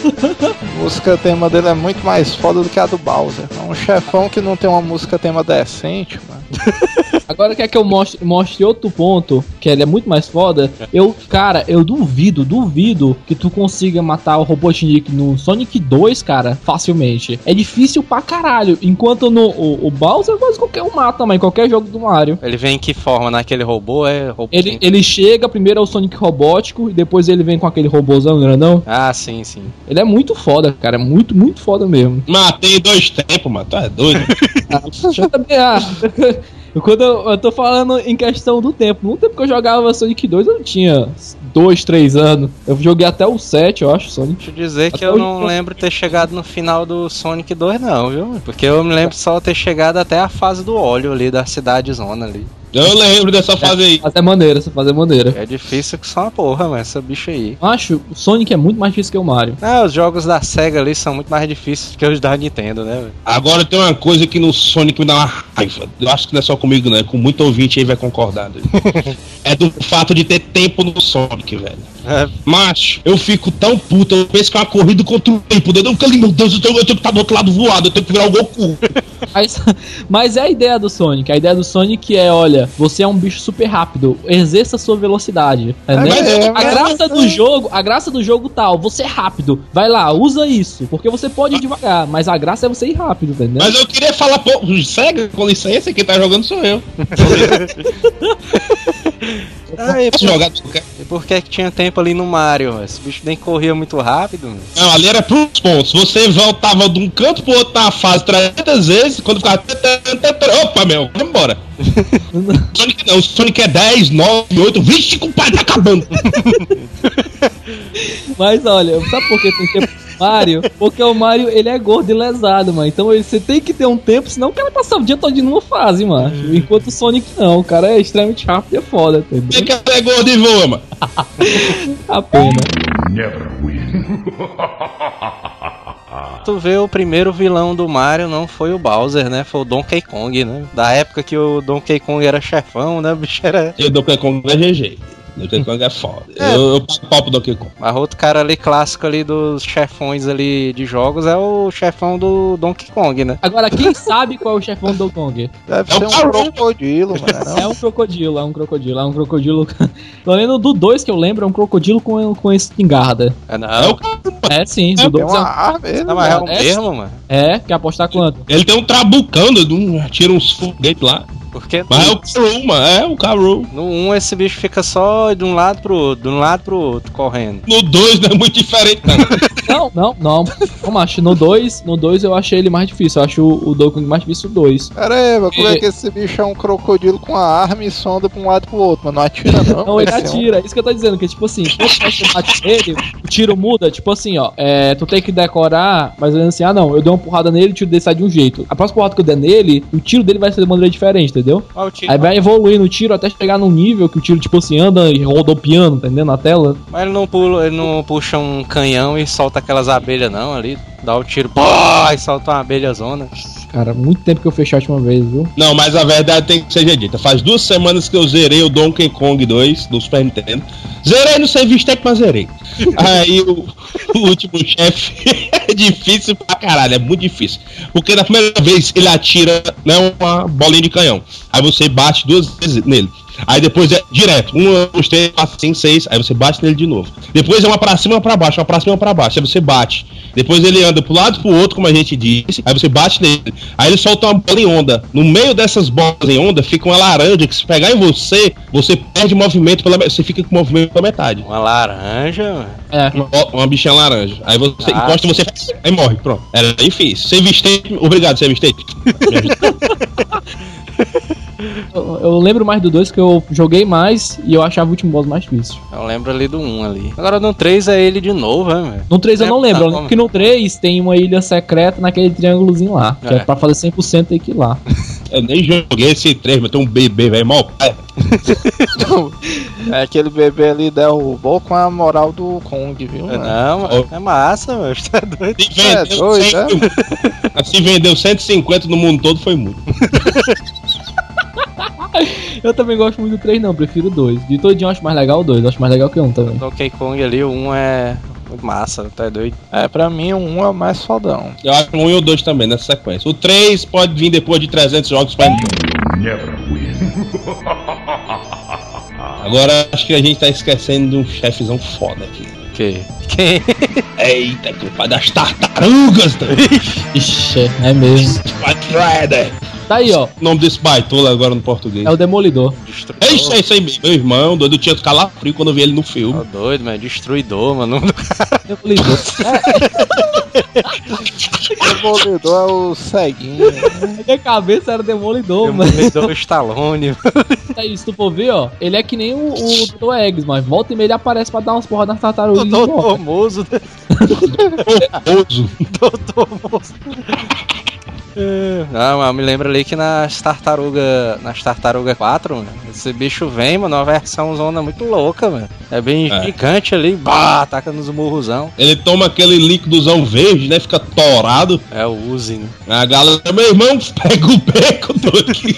a música tema dele é muito mais foda do que a do Bowser. É um chefão que não tem uma música tema decente, mano. [laughs] Agora quer que eu mostre, mostre outro ponto, que ele é muito mais foda. Eu, cara, eu duvido, duvido que tu consiga matar o Robotnik no Sonic 2, cara, facilmente. É difícil pra caralho. Enquanto no o, o Bowser, quase qualquer um mata, mas em qualquer jogo do Mario. Ele vem em que forma? Naquele robô? É robô. Ele, ele chega, primeiro é o Sonic robótico, e depois ele vem com aquele robôzão grandão. Ah, sim, sim. Ele é muito foda, cara. É muito, muito foda mesmo. Matei dois tempos, mano. Tu é doido. Eu [laughs] ah, [laughs] Quando eu, eu tô falando em questão do tempo, no tempo que eu jogava Sonic 2, eu tinha 2, 3 anos. Eu joguei até o 7, eu acho, Sonic. Deixa eu dizer que Até eu hoje não eu- lembro ter chegado no final do Sonic 2, não, viu? Porque eu me lembro só ter chegado até a fase do óleo ali, da cidade zona ali. Eu lembro dessa fase aí. Fazer maneira, essa fazer maneira. É difícil que só uma porra, mas essa bicha aí. Acho o Sonic é muito mais difícil que o Mario. Ah, os jogos da SEGA ali são muito mais difíceis que os da Nintendo, né? velho? Agora tem uma coisa que no Sonic me dá uma raiva. Eu acho que não é só comigo, né? Com muito ouvinte aí vai concordar. né? [laughs] é do fato de ter tempo no Sonic, velho. É. Macho, eu fico tão puto, eu penso que é uma corrida contra o tempo. Eu fico ali, meu Deus, eu tenho, eu tenho que estar do outro lado voado, eu tenho que virar o Goku. [laughs] Mas, mas é a ideia do Sonic. A ideia do Sonic é, olha, você é um bicho super rápido, exerça sua velocidade. entendeu? mas é- a graça do jogo, a graça do jogo tal, você é rápido. Vai lá, usa isso, porque você pode ir devagar, mas a graça é você ir rápido, entendeu? Mas eu queria falar, pô, cega, com licença, quem tá jogando sou eu. [laughs] Posso por, jogar? por que que tinha tempo ali no Mario? Esse bicho nem corria muito rápido. mano. Não, ali era pros pontos. Você voltava de um canto pro outro na fase 300 vezes, quando ficava. Opa, meu, vamos embora. Sonic [laughs] não, o Sonic é 10, 9, 8. Vixe, compadre, tá acabando. [laughs] Mas olha, sabe por que tem tempo no Mario? Porque o Mario, ele é gordo e lesado, mano. Então ele- você tem que ter um tempo, senão o cara passa o dia todo numa fase, mano. Enquanto o Sonic não, o cara é extremamente rápido e é foda, Tem entendeu? que é gordo e voa, mano. [laughs] A pena. [laughs] Tu vê o primeiro vilão do Mario não foi o Bowser, né? Foi o Donkey Kong, né? Da época que o Donkey Kong era chefão, né? O bicho era. Eu dou com é GG. Donkey Kong é foda. Eu, eu pago pau pro Donkey Kong. Mas outro cara ali clássico ali dos chefões ali de jogos é o chefão do Donkey Kong, né? Agora, quem [laughs] sabe qual é o chefão do Donkey Kong? Deve É ser um crocodilo, mano. [laughs] É um crocodilo, é um crocodilo, é um crocodilo. [laughs] Pelo menos do 2 que eu lembro, é um crocodilo com, com espingarda. É, não, É o cara. É sim, do Tem 2 uma é, arma, não, mas é o é- mesmo, mano. é, quer apostar quanto? Ele tem um trabucando, um- tira uns foguetes lá. Porque Mas é o Carol, mano. É o Carol. no 1 um, esse bicho fica só de um lado pro outro, de um lado pro outro, correndo. No 2 não é muito diferente, não. [laughs] Não, não, não. Macho, no 2, no 2 eu achei ele mais difícil. Eu acho o, o mais difícil o 2. Pera aí, mas como é E- que esse bicho é um crocodilo com a arma e sonda pra um lado e pro outro? Mas não atira, não. Não, ele um- atira, é isso que eu tô dizendo, que tipo assim, quando você bate nele, o tiro muda, tipo assim, ó, é, tu tem que decorar, menos assim, ah não, eu dei uma porrada nele, o tiro dele sai de um jeito. A próxima porrada que eu der nele, o tiro dele vai ser de maneira diferente, entendeu? O tiro. Aí vai evoluindo o tiro até chegar num nível que o tiro, tipo assim, anda e rodopiando, entendeu? Na tela. Mas ele não pula, ele não puxa um canhão e solta aquelas abelhas não ali. Dá o tiro, pô, e solta uma abelha zona. Cara, muito tempo que eu fechei a última vez, viu? Não, mas a verdade tem que ser dita. Faz duas semanas que eu zerei o Donkey Kong 2 do Super Nintendo. Zerei no serviço técnico, mas zerei. [laughs] Aí o, o último chefe [laughs] é difícil pra caralho, é muito difícil. Porque na primeira vez ele atira né, uma bolinha de canhão. Aí você bate duas vezes nele. Aí depois é direto, um, dois, três, quatro, cinco, seis. Aí você bate nele de novo. Depois é uma pra cima, uma pra baixo, uma pra cima, uma pra baixo. Aí você bate. Depois ele anda pro lado e pro outro, como a gente disse. Aí você bate nele. Aí ele solta uma bola em onda. No meio dessas bolas em onda fica uma laranja que se pegar em você, você perde movimento pela Você fica com movimento pela metade. Uma laranja, mano. É. Uma, uma bichinha laranja. Aí você Ah, encosta e você. Aí morre, pronto. Era difícil. Save state, obrigado, save state. [laughs] [laughs] [laughs] Eu, eu lembro mais do 2 que eu joguei mais e eu achava o último boss mais difícil. Eu lembro ali do 1 ali. Agora no 3 é ele de novo, né, velho? No 3 eu não É, lembro, tá eu lembro bom. que no 3 tem uma ilha secreta naquele triângulozinho lá. Que é, É. pra fazer 100% tem que ir lá. [laughs] Eu nem joguei esse 3, mas tem um bebê, velho. Mal pai. [laughs] É aquele bebê ali derrubou com a moral do Kong, viu? mano? Não, mano. É massa, mano. Tá doido. Se É, vendeu, doido, 100 se vendeu 150 no mundo todo, foi muito. [laughs] [laughs] Eu também gosto muito do 3 não, prefiro o 2. De todinho eu acho mais legal o 2, eu acho mais legal que o 1 também. Donkey Kong ali, o 1 é massa, tá doido. É, pra mim o 1 é o mais fodão. Eu acho um e o 2 também nessa sequência. O 3 pode vir depois de 300 jogos pra Never win. [laughs] Agora acho que a gente tá esquecendo de um chefezão foda aqui. Que? Quem? [laughs] Eita, que o pai das tartarugas? Ixi, é mesmo. Spider. Tá aí, ó. O nome desse baitola agora no português. É o Demolidor. Destruidor. É isso aí, isso aí mesmo. Meu irmão, doido, tinha calafrio quando eu vi ele no filme. Tá doido, mano. Destruidor, mano. [laughs] Demolidor. Demolidor é o ceguinho. [laughs] Minha cabeça era Demolidor, mano. Demolidor Stallone. Tá aí, se tu for ver, ó. Ele é que nem o, o Dr. Eggs, mas volta e meia ele aparece pra dar umas porras nas tartarugas. Doutor. Mozo. né? Oso. Doutor Mozo. Não, mas me lembra ali que nas tartaruga, nas tartaruga 4, mano, esse bicho vem, mano, uma versão zona muito louca, mano. É bem É. gigante ali, bah, ataca nos murrozão. Ele toma aquele líquidozão verde, né? Fica torado. É o Uzi, né? A galera, meu irmão, [laughs] pega o beco do aqui.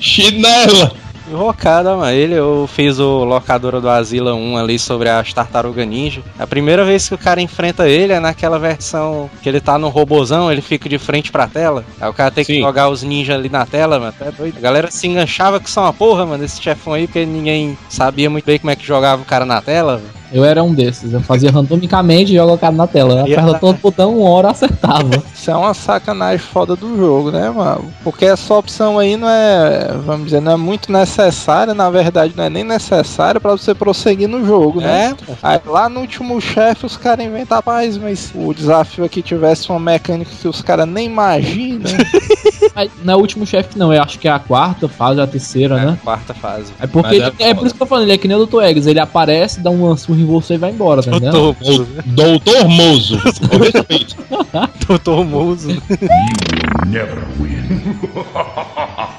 Chinela. [laughs] Invocada, mano. Ele, eu fiz o Locadora do Asila 1 ali sobre as tartaruga ninja. A primeira vez que o cara enfrenta ele é naquela versão que ele tá no robozão, ele fica de frente pra tela. Aí o cara tem que Sim. jogar os ninjas ali na tela, mano. É doido. A galera se enganchava que são uma porra, mano, esse chefão aí, porque ninguém sabia muito bem como é que jogava o cara na tela. velho. Eu era um desses. Eu fazia randomicamente e joga o cara na tela. Eu aperta tá- todo botão, uma hora acertava. Isso é uma sacanagem foda do jogo, né, mano? Porque essa opção aí não é, vamos dizer, não é muito necessária, na verdade não é nem necessária pra você prosseguir no jogo, né? É, pô. Aí lá no último chefe os caras inventaram, rapaz, mas o desafio aqui tivesse uma mecânica que os caras nem imaginam. [laughs] Não é o último chefe, não. Eu acho que é a quarta fase, a terceira, É, né? quarta fase. É porque. É É, por isso que eu tô falando, ele é que nem o Dr. Eggs. Ele aparece, dá um surra em você e vai embora, tá entendendo? Doutor Mozo. Doutor Mozo. Com respeito. [laughs] Doutor Mozo. Never win. [laughs]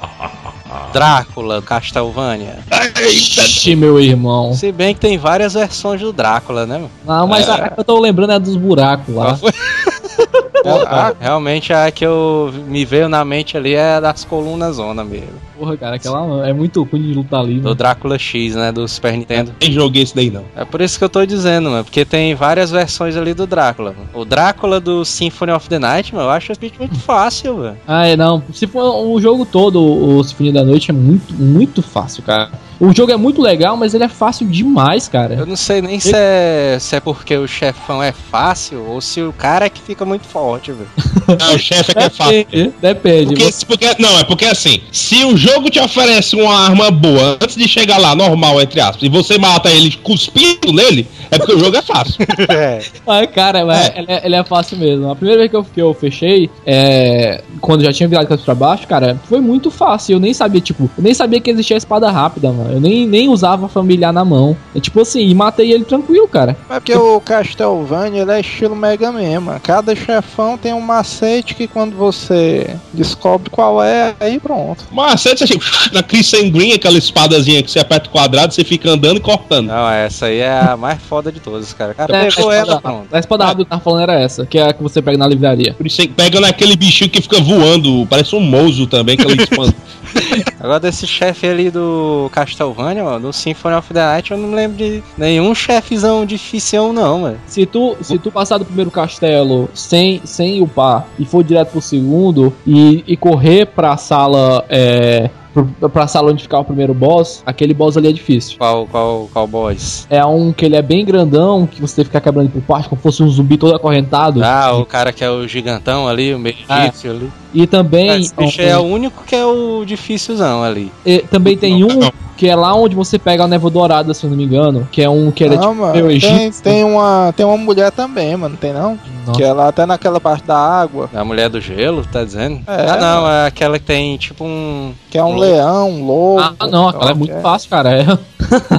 Drácula, Castlevania. Ixi, meu irmão. Se bem que tem várias versões do Drácula, né, mano? Não, mas a que eu tô lembrando é dos buracos lá. [laughs] Ah, realmente a que eu me veio na mente ali é das colunas zona mesmo. porra, cara. Aquela é muito ruim de lutar ali. Do mano. Drácula X, né? Do Super Nintendo. Nem joguei esse daí, não. É por isso que eu tô dizendo, mano. Porque tem várias versões ali do Drácula. mano. O Drácula do Symphony of the Night, mano, eu acho esse muito fácil, velho. Ah, é, não. Se for o jogo todo, o Sinfonia da Noite é muito, muito fácil, cara. O jogo é muito legal, mas ele é fácil demais, cara. Eu não sei nem se é, se é porque o chefão é fácil ou se o cara é que fica muito forte, velho. Não, [laughs] o chefe é que é fácil. Depende. Porque, porque- não, é porque assim, se o jogo te oferece uma arma boa antes de chegar lá, normal, entre aspas, e você mata ele cuspindo nele, é porque o jogo é fácil. [laughs] É. Ah, cara, mas ele, é, ele é fácil mesmo. A primeira vez que eu, que eu fechei, é, quando já tinha virado cabeça pra baixo, cara, foi muito fácil. Eu nem sabia, tipo, eu nem sabia que existia espada rápida, mano. Eu nem, nem usava familiar na mão. É tipo assim, e matei ele tranquilo, cara. É porque o Castlevania ele é estilo Mega Man, mano. Cada chefão tem um macete que quando você descobre qual é, aí pronto. Você chega [laughs] na Crimson Green, aquela espadazinha que você aperta o quadrado, você fica andando e cortando. Não, essa aí é a mais foda de todas, cara. O cara É, pegou a ela, espada, pronto. a espada rápida que eu tava falando era essa, que é a que você pega na livraria. Pega naquele bichinho que fica voando, parece um mozo também, que ele [laughs] expande. Agora desse chefe ali do Castlevania, mano, do Symphony of the Night, eu não lembro de nenhum chefezão difícil não, velho. Se tu, se tu passar do primeiro castelo sem, sem upar e for direto pro segundo e, e correr pra sala. É, pro- pra sala onde ficar o primeiro boss, aquele boss ali é difícil. Qual, qual, qual boss? É um que ele é bem grandão, que você tem que ficar quebrando por parte, como se fosse um zumbi todo acorrentado. Ah, o cara que é o gigantão ali, o meio Ah. egípcio ali. E também, Esse bicho é o único que é o difícilzão ali. e também tem um que é lá onde você pega a névoa dourada, se eu não me engano, que é um que é não, tipo mano. Tem, tem, uma, tem uma mulher também, mano, tem não? Nossa. Que ela até naquela parte da água, A mulher do gelo, tá dizendo? É. Ah, não, é aquela que tem tipo um. que é um leão, um lobo. Ah, não, aquela é muito é. fácil, cara. É.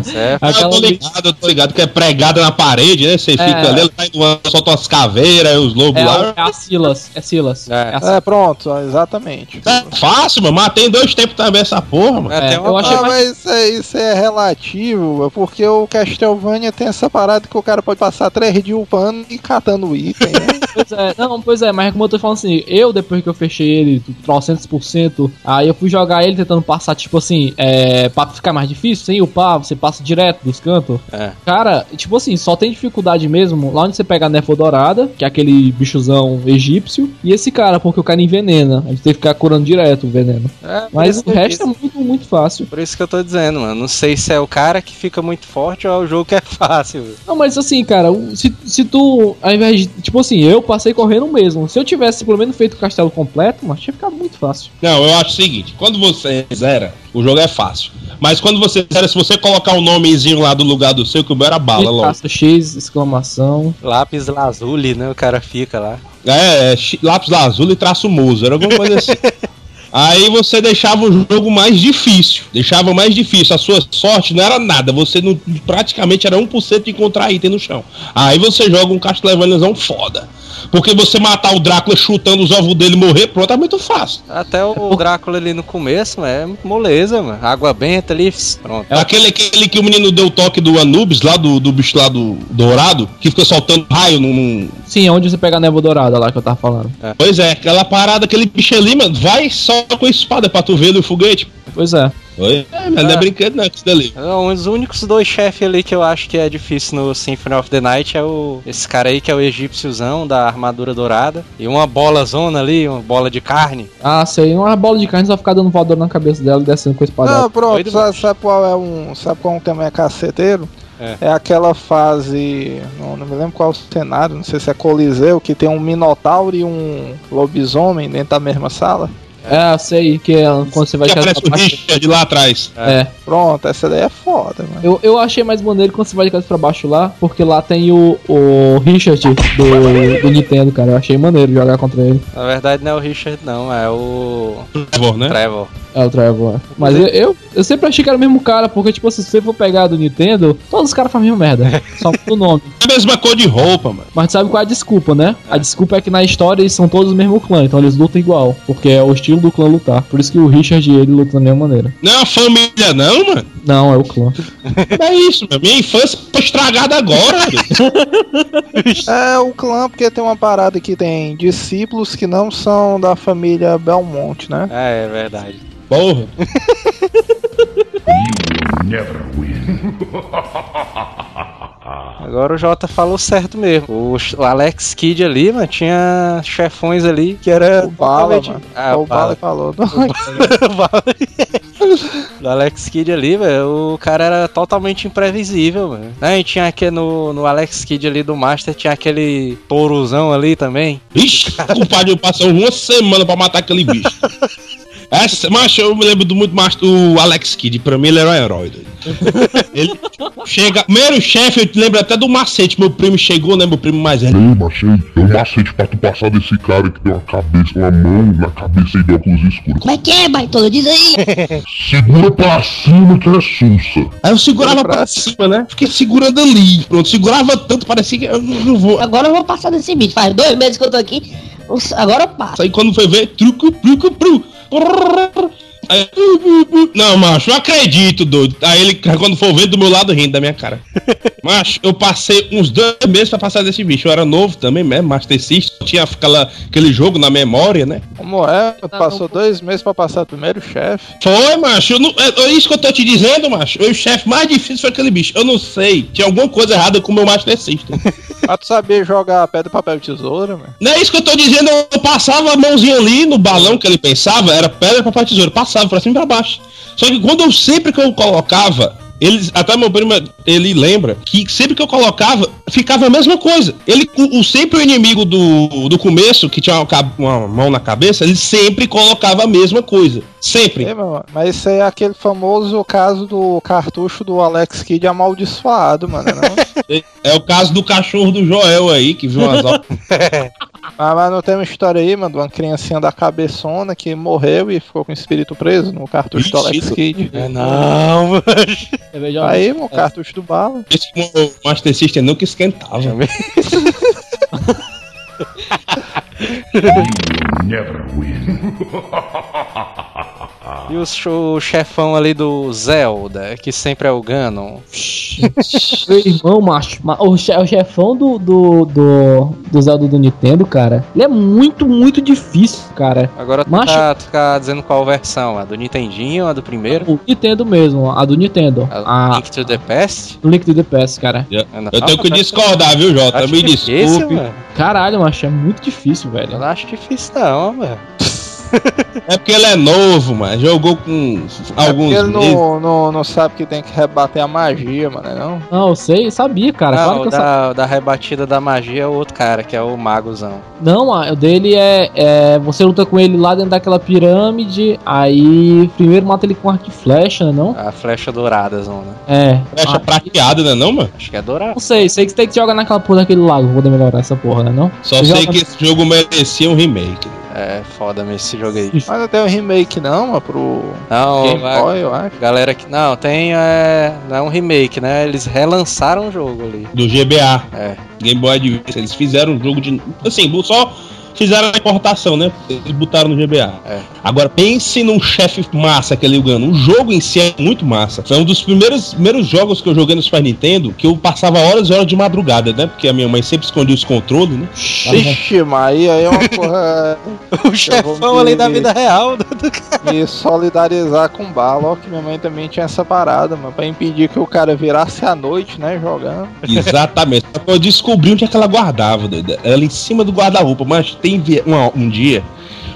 Certo. Ah, [laughs] eu tô ligado, eu tô ligado que é pregada na parede, né? Você fica ali, ela tá indo voando, solta umas caveiras, os lobos É, lá. é a Silas. É Silas. É. É É, pronto, exatamente. É fácil, mano. Matei em dois tempos também essa porra, mano. É, tem É, uma eu achei Ah, mais- mas é, isso é relativo, porque o Castlevania tem essa parada que o cara pode passar três dias upando e catando item, né? [laughs] Pois é, não, pois é, mas como eu tô falando assim, eu depois que eu fechei ele, trocentos por cento, aí eu fui jogar ele tentando passar, tipo assim, é, pra ficar mais difícil, sem upar, você passa direto dos cantos. É. Cara, tipo assim, só tem dificuldade mesmo lá onde você pega a Nefo Dourada, que é aquele bichozão egípcio, e esse cara, porque o cara envenena, a gente tem que ficar curando direto o veneno. É, Mas o resto é muito, muito fácil. Por isso que eu tô dizendo, mano. Não sei se é o cara que fica muito forte ou é o jogo que é [laughs] fácil. Não, mas assim, cara, se, se tu, ao invés de, tipo assim, eu passei correndo mesmo, se eu tivesse pelo menos feito o castelo completo, mas tinha ficado muito fácil. Não, eu acho o seguinte: quando você zera, o jogo é fácil. Mas quando você zera, se você colocar o nomezinho lá do lugar do seu, que o meu era bala, logo. traço X, exclamação. Lápis lazuli, né? O cara fica lá. É, é lápis azul e traço muso, era alguma coisa assim. [laughs] Aí você deixava o jogo mais difícil. Deixava mais difícil. A sua sorte não era nada. Você não, praticamente era 1% de encontrar item no chão. Aí você joga um Castlevaniazão foda. Porque você matar o Drácula chutando os ovos dele e morrer, pronto, é muito fácil. Até o Drácula ali no começo, é moleza, mano. Água benta ali, pronto. É. Aquele, aquele que o menino deu o toque do Anubis, lá do, do bicho lá do dourado, que fica soltando raio num- num, Sim, onde você pega a névoa dourada lá que eu tava falando. Pois é, aquela parada, aquele bicho ali, mano, vai só com a espada pra tu ver ele o foguete. Pois é. Oi? É, mas não é Ah. brinquedo, não, isso dali. É, Um dos únicos dois chefes ali que eu acho que é difícil no Symphony of the Night é o esse cara aí que é o egípciozão da armadura dourada e uma bola zona ali, uma bola de carne. Ah, sei, uma bola de carne só ficar dando voador na cabeça dela e descendo com a espada. Não, pronto, sabe, sabe qual é um. Sabe qual também é caceteiro? É. É. aquela fase. Não, não me lembro qual é o cenário, não sei se é Coliseu, que tem um Minotauro e um lobisomem dentro da mesma sala. É, sei, que é quando você vai Que aparece o pra baixo. Richard lá atrás. É. Pronto, essa daí é foda, mano. Eu, eu achei mais maneiro quando você vai de cabeça pra baixo lá, porque lá tem o, o Richard do, do Nintendo, cara. Eu achei maneiro jogar contra ele. Na verdade não é o Richard não, é o Trevor, né? Trevor. É o Trevor. Mas eu, eu, eu sempre achei que era o mesmo cara, porque, tipo assim, se você for pegar do Nintendo, todos os caras fazem a mesma merda. Só o nome. É [laughs] a mesma cor de roupa, mano. Mas tu sabe qual é a desculpa, né? A desculpa é que na história eles são todos o mesmo clã, então eles lutam igual. Porque é o estilo do clã lutar. Por isso que o Richard e ele lutam da mesma maneira. Não é uma família, não, mano. Não, é o clã. [laughs] É isso, mano. Minha infância foi estragada agora, velho. [laughs] É o clã, porque tem uma parada que tem discípulos que não são da família Belmonte, né? É, é verdade. Porra. Never win. Agora o Jota falou certo mesmo. O, o Alex Kidd ali, mano, tinha chefões ali que era. O Bala, totalmente- mano. Ah, o Bala falou. do [laughs] Alex Kidd ali, velho, o cara era totalmente imprevisível, mano. Né, E tinha aqui no, no Alex Kidd ali do Master, tinha aquele tourozão ali também. Ixi, compadre, passou uma semana pra matar aquele bicho. [laughs] Essa, macho, eu me lembro do muito mais do Alex Kidd. Pra mim, ele era um herói. doido. [laughs] Ele chega. Primeiro chefe, eu te lembro até do macete. Meu primo chegou, né? Meu primo mais velho. Ei, machei, tem um macete pra tu passar desse cara que tem uma cabeça, uma mão na cabeça e de óculos escuros. Como é que é, baitola? Diz aí. [laughs] Segura pra cima que é sussa. Aí eu segurava pra cima, né? Fiquei segurando ali. Pronto, segurava tanto, parecia que eu não vou. Agora eu vou passar desse bicho. Faz dois meses que eu tô aqui. Agora eu passo. Aí quando foi ver, truco, truco, pru. Aí, não, macho, eu acredito, doido. Aí ele, quando for ver, do meu lado rindo da minha cara. [laughs] Macho, eu passei uns dois meses pra passar desse bicho. Eu era novo também mesmo, Master System. Tinha aquela, aquele jogo na memória, né? Como é? Passou dois meses pra passar o primeiro chefe. Foi, macho. Não, é, é isso que eu tô te dizendo, macho. O chefe mais difícil foi aquele bicho. Eu não sei. Tinha alguma coisa errada com o meu Master System. Pra [laughs] tu saber jogar pedra, papel e tesoura, mano. Não é isso que eu tô dizendo, eu passava a mãozinha ali no balão que ele pensava, era pedra, papel, tesoura, passava pra cima e pra baixo. Só que quando eu sempre que eu colocava, eles, até meu primo, ele lembra que sempre que eu colocava, ficava a mesma coisa. Ele, o, o- sempre o inimigo do, do começo, que tinha uma, mão na cabeça, ele sempre colocava a mesma coisa. Sempre. Ei, meu, mas isso aí é aquele famoso caso do cartucho do Alex Kidd amaldiçoado, mano. Não? [laughs] É o caso do cachorro do Joel aí, que viu al- [laughs] Ah, mas não tem uma história aí, mano, de uma criancinha da cabeçona que morreu e ficou com o espírito preso no cartucho do Alex Ixi, Kidd. É, não, [laughs] mano. É, Aí, o cartucho do bala. Esse Master System nunca esquentava. [laughs] Never win. [laughs] E o, o chefão ali do Zelda, que sempre é o Ganon. Meu irmão, macho, ma- o, che- o chefão do, do, do, do Zelda do Nintendo, cara, ele é muito, muito difícil, cara. Agora tu Macho. tá, tu tá dizendo qual versão? A do Nintendinho, a do primeiro? O Nintendo mesmo, a do Nintendo. A A Link to the Past? do Link to the Past, cara. Eu Eu tenho que discordar, viu, Jota? Me desculpe. Caralho, macho, é muito difícil, Eu velho. não acho difícil não, velho. É porque ele é novo, mano. Jogou com É alguns ele meses. não, não, não sabe que tem que rebater a magia, mano, é não? Não, eu sei, eu sabia, cara. não, claro o que eu sabia. da, da rebatida da magia é o outro cara, que é o magozão. Não, o dele é, é. Você luta com ele lá dentro daquela pirâmide. Aí primeiro mata ele com arco e flecha, né? Não? A flecha dourada, zona. É. Flecha Ah, prateada, né, não, mano? Acho que é dourado. não sei, sei que você tem que jogar naquela porra daquele lago pra poder melhorar essa porra, né? Não? Só Você sei joga- que esse jogo merecia um remake. É foda mesmo esse jogo aí. Mas não tem um remake não, mano, pro Não, Game a Boy, eu acho. galera que. Não, tem. É, não é um remake, né? Eles relançaram o jogo ali. Do GBA. É. Game Boy Advance. Eles fizeram um jogo de. Assim, só fizeram a importação, né? Eles botaram no GBA. É. Agora, pense num chefe massa que é Liu Gano. O jogo em si é muito massa. Foi um dos primeiros, primeiros jogos que eu joguei no Super Nintendo que eu passava horas e horas de madrugada, né? Porque a minha mãe sempre escondia os controles, né? Ixi, mas aí, é uma porra. [laughs] O chefão ali da vida real. do- do- me solidarizar com bala, ó, que minha mãe também tinha essa parada, mano, pra impedir que o cara virasse à noite, né, jogando. Exatamente. Eu descobri onde é que ela guardava, doido. Ela em cima do guarda-roupa. Mas tem uma- um dia.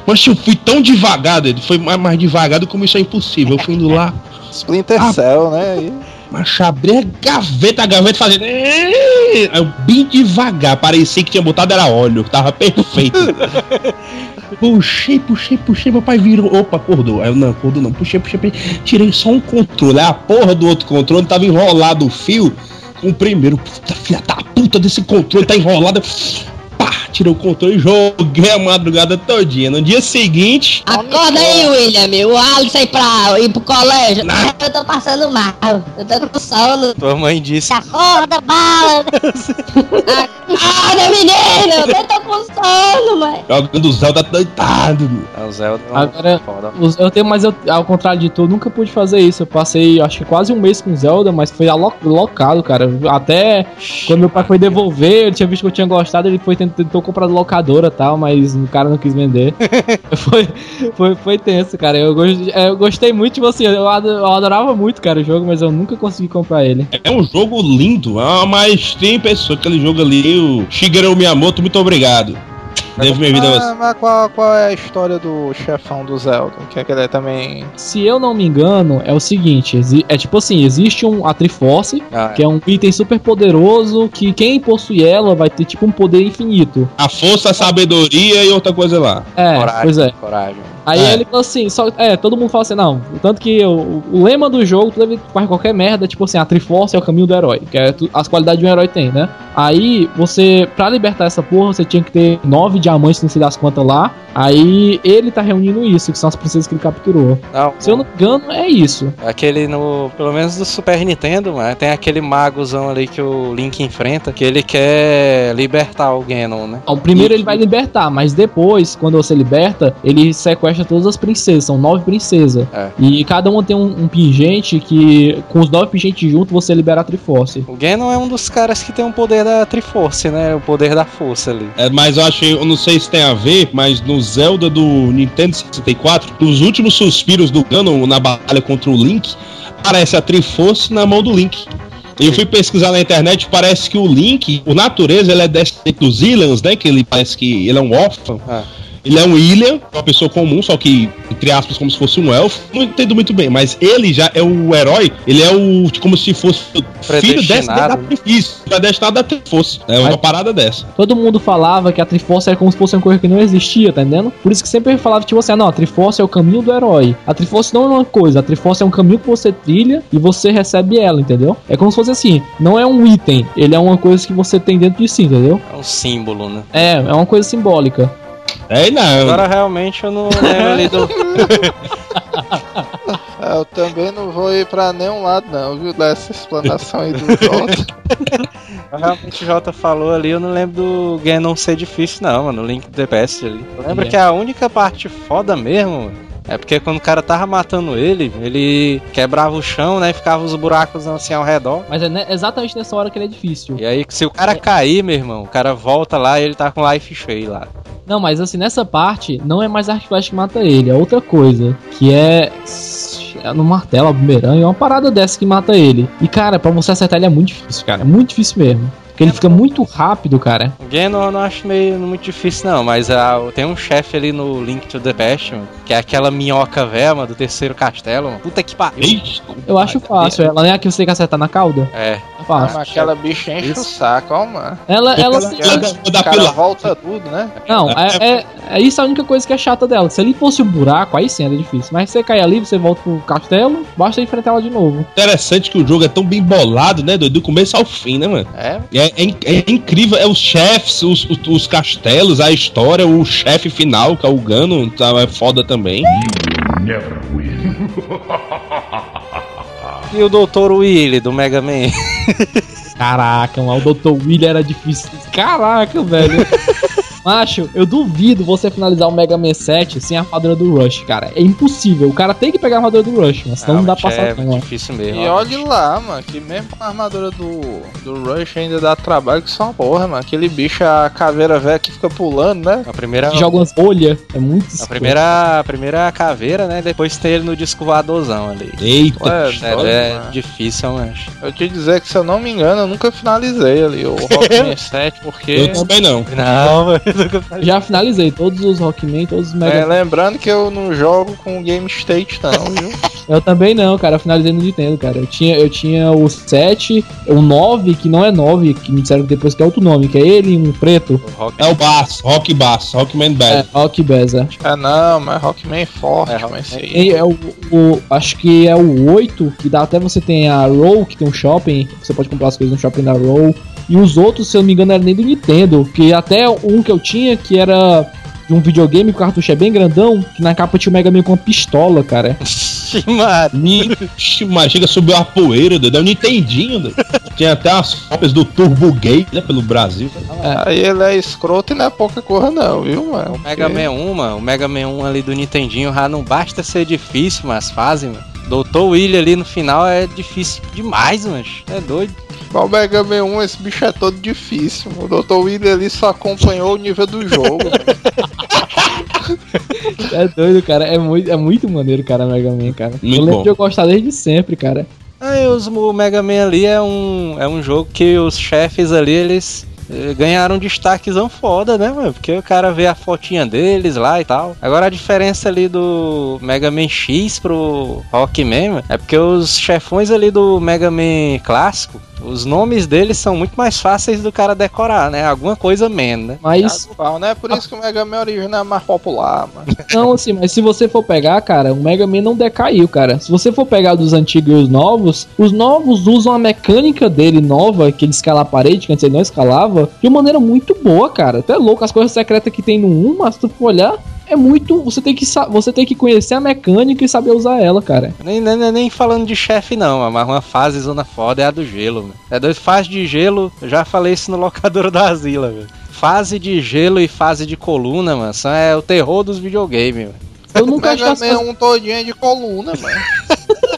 Mas eu fui tão devagar, doido. Foi mais, devagar do que como isso é impossível. Eu fui indo lá. Splinter Ah. Cell, né? E... Mas abri a gaveta, a gaveta fazendo. Eu bem devagar, parecia que tinha botado era óleo, tava perfeito. [laughs] puxei, puxei, puxei, meu pai virou. Opa, acordou. Aí eu não, acordou não. Puxei, puxei, puxei. Tirei só um controle. Aí a porra do outro controle tava enrolado o fio com o primeiro. Puta filha da puta desse controle, tá enrolado. Pá, tirei o controle e joguei a madrugada todinha. No dia seguinte. Acorda aí, William. O Alisson aí pra ir pro colégio. Eu tô passando mal. Eu tô com sono. Tua mãe disse. Acorda, bala. Acorda, menino. Eu tô com sono, mas. Jogando Zelda doidado. É o Zelda. é Agora, foda. eu tenho, mas eu, ao contrário de tu, eu nunca pude fazer isso. Eu passei, acho que quase um mês com Zelda, mas foi alo- locado, cara. Até quando meu pai foi devolver, ele tinha visto que eu tinha gostado, ele foi tent- tentou comprar locadora e tal, mas o cara não quis vender. [laughs] foi, foi, foi tenso, cara. Eu, gos- é, eu gostei muito, tipo assim, eu ado- eu adorava muito, cara, o jogo, mas eu nunca consegui comprar ele. É um jogo lindo, é uma maestria em pessoa. Aquele jogo ali, o Shigeru Miyamoto, muito obrigado. Devo minha vida a você. Mas qual, qual é a história do chefão do Zelda? Que é que ele é também. Se eu não me engano, é o seguinte: é tipo assim, existe um a Triforce, Ah, que é um item super poderoso que quem possui ela vai ter tipo um poder infinito. A força, a sabedoria e outra coisa lá. É, coragem, pois é. coragem. Aí É. ele falou assim, só, é, todo mundo fala assim, não, tanto que o, o lema do jogo, tu deve faz qualquer merda, tipo assim, a Triforce é o caminho do herói, que é tu- as qualidades de um herói tem, né? Aí, você, pra libertar essa porra, você tinha que ter nove diamantes, não sei das quantas lá, aí ele tá reunindo isso, que são as princesas que ele capturou. Não, Se eu não me engano, é isso. Aquele no. Pelo menos do Super Nintendo, mano. Tem aquele magozão ali que o Link enfrenta, que ele quer libertar o Ganon, né? Então, primeiro ele vai libertar, mas depois, quando você liberta, ele sequestra todas as princesas. São nove princesas. É. E cada uma tem um, um pingente que, com os nove pingentes juntos, você libera a Triforce. O Ganon é um dos caras que tem o poder da Triforce, né? O poder da força ali. É, mas eu achei, eu não sei se tem a ver, mas no Zelda do Nintendo 64, nos últimos suspiros do Ganon na batalha contra o Link, aparece a Triforce na mão do Link. E eu fui pesquisar na internet, parece que o Link, o natureza, ele é descendente dos Illians, né? Que ele parece que ele é um órfão. Ah. Ele é um Illian, uma pessoa comum, só que, entre aspas, como se fosse um elfo. Não entendo muito bem, mas ele já é o herói, ele é o. como se fosse o filho desse da? Isso, predestinado da Triforce. É uma Mas- parada dessa. Todo mundo falava que a Triforce era como se fosse uma coisa que não existia, tá entendendo? Por isso que sempre falava, tipo assim, ah, não, a Triforce é o caminho do herói. A Triforce não é uma coisa, a Triforce é um caminho que você trilha e você recebe ela, entendeu? É como se fosse assim, não é um item, ele é uma coisa que você tem dentro de si, entendeu? É um símbolo, né? É, é uma coisa simbólica. É, não. Agora realmente eu não lembro ali do. [laughs] É, eu também não vou ir pra nenhum lado, não, viu? Dessa explanação aí do Jota. [laughs] Realmente o Jota falou ali, eu não lembro do Ganon ser difícil, não, mano. O Link do DPS ali. Eu lembro É. que a única parte foda mesmo, é porque quando o cara tava matando ele, ele quebrava o chão, né? E ficava os buracos assim ao redor. Mas é ne- exatamente nessa hora que ele é difícil. E aí, se o cara cair, meu irmão, o cara volta lá e ele tá com life cheio lá. Não, mas assim, nessa parte, não é mais e flecha que mata ele, é outra coisa. Que é. é no martelo, a bumerangue, é uma parada dessa que mata ele. E, cara, pra você acertar ele é muito difícil, cara. É muito difícil mesmo. Porque ele fica muito rápido, cara. Ganon eu não acho meio muito difícil, não, mas ah, tem um chefe ali no Link to the Past, mano, que é aquela minhoca velha, mano, do terceiro castelo, mano. Puta que pariu. Eu acho fácil. Ela não é a que você tem que acertar na cauda? É. É fácil. Mas aquela bicha enche o saco, ó, mano. Ela, ela, Ela- ela- cara pila. volta tudo, né? Não, é, é, é isso a única coisa que é chata dela. Se ali fosse um buraco, aí sim era difícil. Mas se você cair ali, você volta pro castelo, basta enfrentar ela de novo. Interessante que o jogo é tão bem bolado, né, doido? Do começo ao fim, né, mano? É, É, é é incrível, é os chefes, os, os, os castelos, a história, o chefe final, que é o Gano, tá, é foda também. Never win. [laughs] E o Dr. Willy do Mega Man? Caraca, mano, o Dr. William era difícil. Caraca, velho. [laughs] Macho, eu duvido você finalizar o Mega Man 7 sem a armadura do Rush, cara. É impossível. O cara tem que pegar a armadura do Rush, mas senão não, dá pra é passar não, ó. difícil mesmo. E ó. olhe lá, mano, que mesmo com a armadura do, do Rush ainda dá trabalho que só uma porra, mano. Aquele bicho, a caveira velha que fica pulando, né? A primeira, Que joga umas bolhas. É muito a escroto. primeira, a primeira caveira, né? Depois tem ele no disco voadorzão ali. Eita, Ué, É, doido, é mano. difícil, mas. Eu te dizer que se eu não me engano, eu nunca finalizei ali o Rockman [laughs] 7, porque. eu também não. Não, mano, falei. [laughs] Já finalizei todos os Rockman, todos os Mega É, lembrando que eu não jogo com o Game State, não, viu? [laughs] Eu também não, cara. Eu finalizei no Nintendo, cara. Eu tinha, eu tinha o 7, o 9, que não é 9, que me disseram depois que é outro nome, que é ele, um preto. O Rock É o Bass, Rock Bass, Rockman É, Bad. Rock Beza. É, não, mas Rockman é forte, É, mas aí. E é o, o- acho que é o 8, que dá até você tem a Roll, que tem um shopping, você pode comprar as coisas no shopping da Roll. E os outros, se eu não me engano, eram nem do Nintendo, que até um que eu tinha, que era de um videogame que o cartucho é bem grandão, que na capa tinha o Mega Man com uma pistola, cara. [laughs] Imagina subir uma poeira, doido. É o Nintendinho, doido. Tinha até as cópias do Turbo Gay, né, pelo Brasil. Aí ele é escroto e não é pouca coisa não, viu, mano? O Mega Man 1, mano, o Mega Man 1 ali do Nintendinho já não basta ser difícil, mas fazem, mano. Doutor Willy ali no final é difícil demais, mano. É doido. O Mega Man 1, esse bicho é todo difícil. O Dr. Willy ali só acompanhou o nível do jogo. [laughs] É doido, cara. É muito, é muito maneiro, cara, Mega Man, cara. Muito eu lembro bom. de eu gostar desde sempre, cara. Aí os, o Mega Man ali é um, é um jogo que os chefes ali, eles ganharam um destaquezão foda, né, mano? Porque o cara vê a fotinha deles lá e tal. Agora a diferença ali do Mega Man X pro Rockman, mano, é porque os chefões ali do Mega Man clássico, os nomes deles são muito mais fáceis do cara decorar, né? Alguma coisa menos, né? Mas, Pau, né? Por isso que o Mega Man original é mais popular, mano. não, assim, mas se você for pegar, cara, o Mega Man não decaiu, cara. Se você for pegar dos antigos e os novos, os novos usam a mecânica dele nova, que ele escala a parede, que antes ele não escalava, de uma maneira muito boa, cara. Até louco, as coisas secretas que tem no 1, mas se tu for olhar, é muito. Você tem que, você tem que conhecer a mecânica e saber usar ela, cara. Nem, nem, nem- falando de chefe, não, mas uma fase zona foda é a do gelo, mano. É dois fase de gelo, já falei isso no locador da Asila, velho. Fase de gelo e fase de coluna, mano, é o terror dos videogames, mano. Eu nunca achei Mega as Man coisas... é um todinho de coluna, mano. [laughs]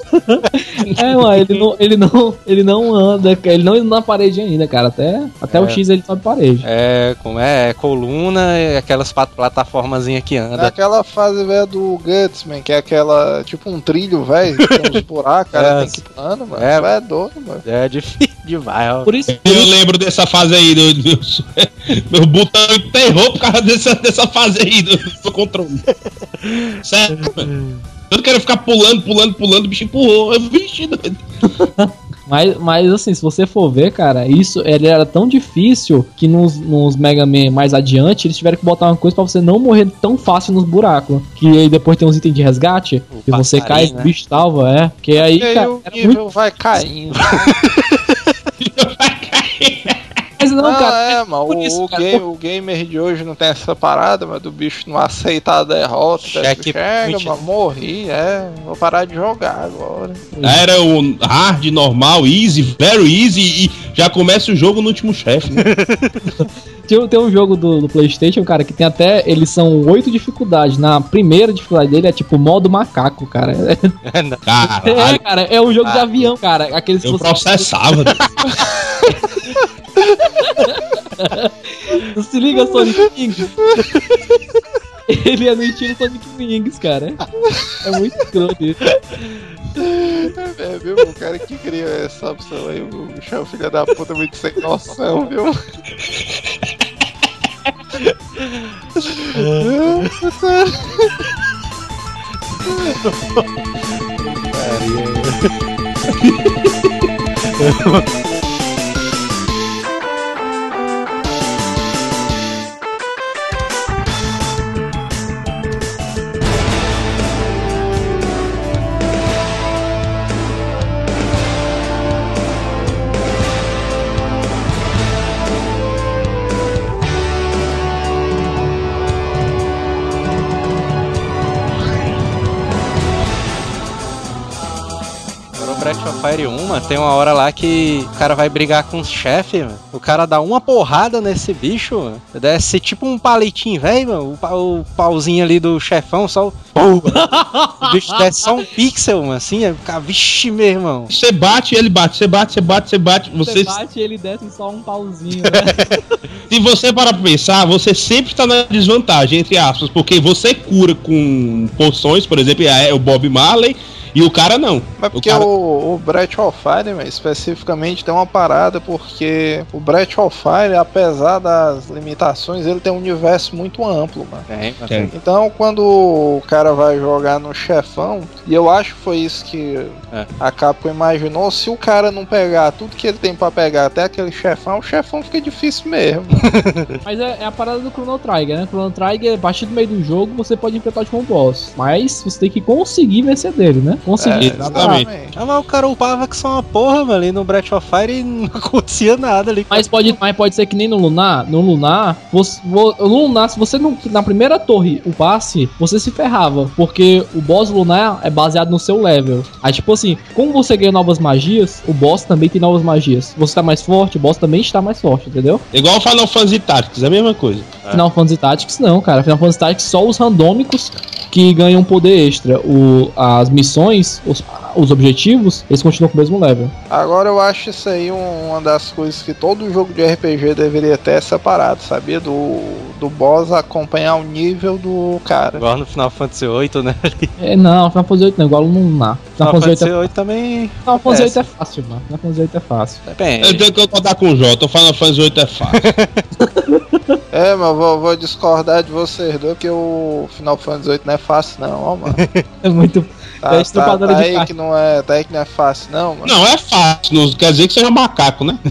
É, mano, ele não, ele não, ele não anda, ele não anda na parede ainda, cara. Até, até o É. X ele sobe parede. É, como é, é coluna e aquelas plataformazinhas que anda. Naquela fase, velho, do Gutsman, que é aquela, tipo um trilho, velho, que tem uns buracos, [laughs] cara, É. tem que ir pulando, mano. É. É, é doido, mano. É difícil demais, ó. Por isso, Eu lembro dessa fase aí, do, do- [laughs] meu botão enterrou por causa dessa, dessa fase aí do, do controle. [laughs] Sério, mano. Eu quero ficar pulando, pulando, pulando, o bicho empurrou. Eu, Vixe, doido. [laughs] mas, mas assim, se você for ver, cara, isso ele era tão difícil que nos, nos Mega Man mais adiante eles tiveram que botar uma coisa pra você não morrer tão fácil nos buracos. Que aí depois tem uns itens de resgate, O que você cai, passarinho, o né? bicho salva, é. Que aí, aí cara, o nível muito. vai caindo. Mas não, Não, cara. é, mano. O, isso, o cara, game- o gamer de hoje não tem essa parada, mas do bicho não aceitar a derrota. Cheque- Chega, mano, morri, é. Vou parar de jogar agora. Era o hard, normal, easy, very easy e já começa o jogo no último chefe. né? [laughs] Tem, tem um jogo do, do PlayStation, cara, que tem até. Eles são oito dificuldades. Na primeira dificuldade dele é tipo modo macaco, cara. [laughs] É, Caralho, cara, é um jogo de Ah. avião, cara. Aqueles que eu processava. [laughs] Não se liga, Sonic Wings. Ele é no estilo Sonic Wings, cara. É muito escroto isso. É, viu? O cara que criou essa opção aí, o um filho da puta muito sem noção, viu? No [laughs] Fire 1, mano, tem uma hora lá que o cara vai brigar com os chefes, mano. O cara dá uma porrada nesse bicho, mano. Desce tipo um palitinho, velho. O, pa- o pauzinho ali do chefão, só o. [laughs] O bicho desce só um pixel, mano, assim. O cara, vixe, meu irmão. Você bate, ele bate, você bate, você bate, você bate. Você Você, bate e ele desce só um pauzinho, né? [laughs] se você parar pra pensar, você sempre tá na desvantagem, entre aspas, porque você cura com poções, por exemplo, é o Bob Marley, e o cara não. Mas porque o cara... o, o Breath of Fire, mano, especificamente, tem uma parada, porque o Breath of Fire, apesar das limitações, ele tem um universo muito amplo, mano. Tem, mano. Tem. Então, quando o cara vai jogar no chefão, e eu acho que foi isso que É. a Capcom imaginou, se o cara não pegar tudo que ele tem pra pegar até aquele chefão, o chefão fica difícil mesmo. [laughs] Mas é, é a parada do Chrono Trigger, né? Chrono Trigger, a partir do meio do jogo, você pode enfrentar tipo um boss. Mas você tem que conseguir vencer dele, né? Consegui. exatamente. Ah, mas o cara upava que só uma porra, mano, ali no Breath of Fire e [laughs] não acontecia nada ali. Mas pode, mas pode ser que nem no Lunar. No Lunar, você, vo- no Lunar, se você não. Na primeira torre o passe, você se ferrava. Porque o boss Lunar é baseado no seu level. Aí, tipo assim, como você ganha novas magias, o boss também tem novas magias. Você tá mais forte, o boss também está mais forte, entendeu? Igual o Final Fantasy Tactics, é a mesma coisa. Final Fantasy Tactics não, cara. Final Fantasy Tactics só os randômicos que ganham poder extra. O, as missões, os, os objetivos, eles continuam com o mesmo level. Agora eu acho isso aí um- uma das coisas que todo jogo de RPG deveria ter separado, sabia? Do, do boss acompanhar o nível do cara. Igual no Final Fantasy VIII, né? [laughs] É, não, Final Fantasy 8 não, igual no Lunar. Final Final Fantasy 8 Fantasy é, VIII também Final Fantasy é, 8 é fácil, mano. Final Fantasy 8 é fácil. Eu depende. tenho que concordar com o Jota, o Final Fantasy VIII é fácil. [laughs] É, mas vou, vou discordar de vocês dois que o Final Fantasy VIII não é fácil não, ó, mano. [laughs] É muito. Tá, É tá, tá de aí que não é, tá aí que não é fácil não, mano. não, é fácil, não quer dizer que seja macaco, né? [laughs]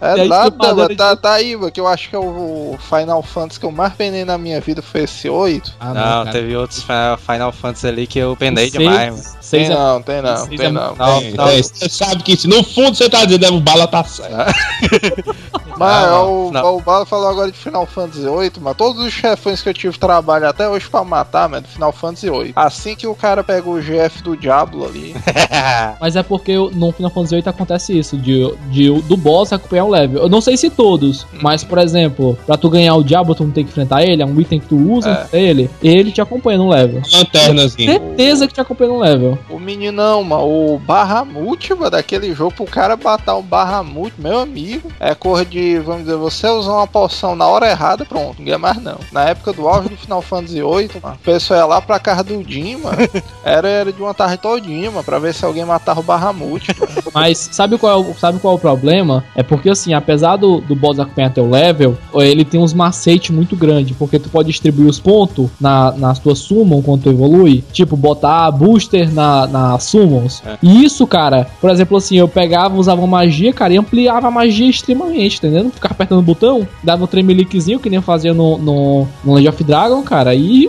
É É nada, mano. de- Tá, tá aí, mano, que eu acho que é o Final Fantasy que eu mais penei na minha vida foi esse 8. Ah, Não, cara. teve outros Final- Fantasy ali que eu penei Seis- demais, mano. seis Tem é- não, tem não, tem é- não. Não, É, não. Você sabe que se no fundo você tá dizendo, é, o bala tá certo. [laughs] [laughs] Mas Ah, o, não. o Bala falou agora de Final Fantasy VIII, mas todos os chefões que eu tive trabalho até hoje pra matar, mano, do Final Fantasy VIII. Assim que o cara pega o GF do Diablo ali, [laughs] Mas é porque no Final Fantasy VIII acontece isso, de, de do boss acompanhar o level. Eu não sei se todos, mas por exemplo, pra tu ganhar o Diablo, tu não tem que enfrentar ele, é um item que tu usa, É. ele, ele te acompanha no level. Lanternazinha. Certeza que te acompanha no level. o meninão, mano, o Bahamut, mano, daquele jogo pro cara matar o Bahamut, meu amigo, é cor de, vamos dizer, você usar uma poção na hora errada, pronto, ninguém mais não. Na época do auge do Final Fantasy VIII, mano, o pessoal ia lá pra casa do mano, [laughs] era, era de uma tarde todinha, mano, pra ver se alguém matava o Bahamut, mano. Mas sabe qual, é o, sabe qual é o problema? É porque assim, apesar do, do boss acompanhar teu level, ele tem uns macetes muito grandes, porque tu pode distribuir os pontos na, nas tuas summon quando tu evolui. Tipo, botar booster na, na summons. E isso, cara, por exemplo, assim, eu pegava, usava magia, cara, e ampliava a magia extremamente, entendeu? Ficava apertando o botão, dava um tremeliquezinho, que nem fazia no, no, no Legend of Dragon, cara, e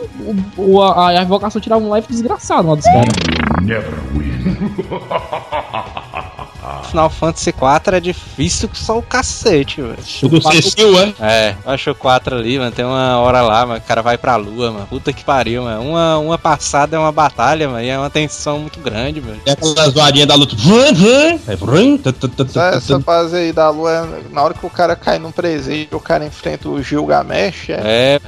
o, o- a, a invocação tirava um life desgraçado lá dos caras. [laughs] Final Fantasy IV é difícil que só o cacete, velho. O do Cecil, é? É, eu acho o 4 ali, mano. Tem uma hora lá, mano. O cara vai pra lua, mano. Puta que pariu, mano. Uma, uma passada é uma batalha, mano. E é uma tensão muito grande, mano. É aquelas varinhas da luta. Essa, essa fase aí da lua, é- na hora que o cara cai num presídio, o cara enfrenta o Gilgamesh, é, É,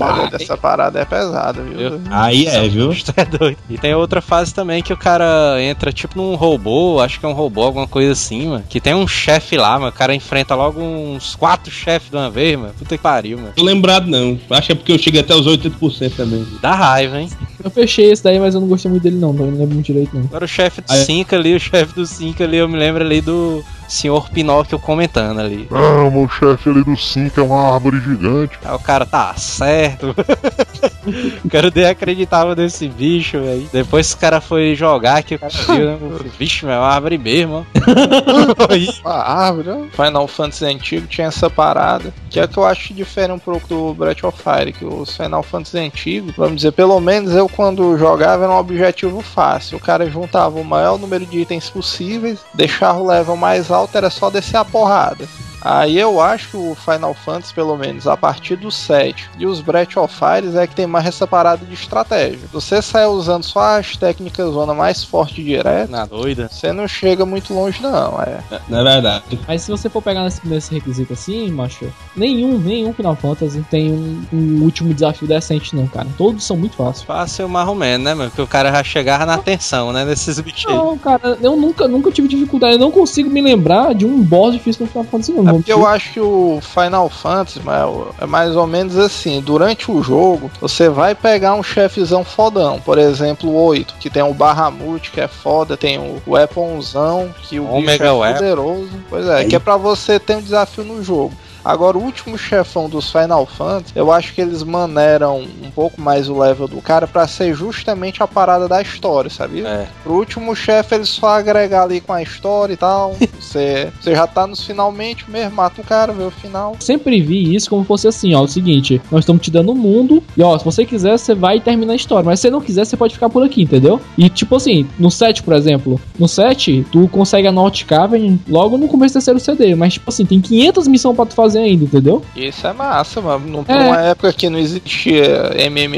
olha, dessa parada é pesada, viu? Eu- Aí é, viu? [laughs] É doido. E tem outra fase também que o cara entra tipo num robô, acho que é um robô, alguma coisa assim, mano. Que tem um chefe lá, mano. O cara enfrenta logo uns quatro chefes de uma vez, mano. Puta que pariu, mano. Tô lembrado não. Acho que é porque eu cheguei até os 80% também. Dá raiva, hein? Eu fechei esse daí, mas eu não gostei muito dele, não. Não lembro muito direito, não. Agora o chefe do Ah, é? 5 ali, o chefe do 5 ali, eu me lembro ali do senhor Pinóquio comentando ali. Ah, meu chefe ali do 5 é uma árvore gigante. Aí o cara tá certo. [laughs] o cara nem acreditava nesse bicho, velho. Depois que o cara foi jogar, que o cara viu, né? Vixe, meu, é uma árvore mesmo, ó. Aí, [laughs] A árvore, ó. Final Fantasy antigo tinha essa parada, que é que eu acho que difere um pouco do Breath of Fire, que os Final Fantasy antigos, vamos dizer, pelo menos eu quando jogava era um objetivo fácil. O cara juntava o maior número de itens possíveis, deixava o level mais alto, era só descer a porrada. Aí eu acho que o Final Fantasy, pelo menos, a partir do 7 e os Breath of Fire é que tem mais essa parada de estratégia. Você sai usando só as técnicas zona mais forte direto, na doida. você não chega muito longe não, é. Não é verdade. Mas se você for pegar nesse, nesse requisito assim, macho, nenhum, nenhum Final Fantasy tem um, um último desafio decente, não, cara. Todos são muito fáceis. Fácil mais ou menos, né, meu? Porque o cara já chegava na tensão, né? Nesses bichos aí. Não, cara, eu nunca, nunca tive dificuldade. Eu não consigo me lembrar de um boss difícil no Final Fantasy, não. É porque eu acho que o Final Fantasy mas é mais ou menos assim: durante o jogo, você vai pegar um chefezão fodão. Por exemplo, o 8, que tem o Bahamut, que é foda, tem o Weaponzão, que o Omega bicho é poderoso. Pois é, que é pra você ter um desafio no jogo. Agora, o último chefão dos Final Fantasy, eu acho que eles maneiram um pouco mais o level do cara pra ser justamente a parada da história, sabia? É. Pro último chefe, eles só agregar ali com a história e tal. [laughs] Você, você já tá nos finalmente mesmo, mata o cara, vê o final. Sempre vi isso como fosse assim, ó, o seguinte, nós estamos te dando o mundo, e ó, se você quiser, você vai e termina a história, mas se você não quiser, você pode ficar por aqui, entendeu? E tipo assim, no 7, por exemplo, no 7, tu consegue a North Cavern logo no começo do terceiro CD, mas tipo assim, tem 500 missões pra tu fazer ainda, entendeu? Isso é massa, mano. Num- É. uma época que não existia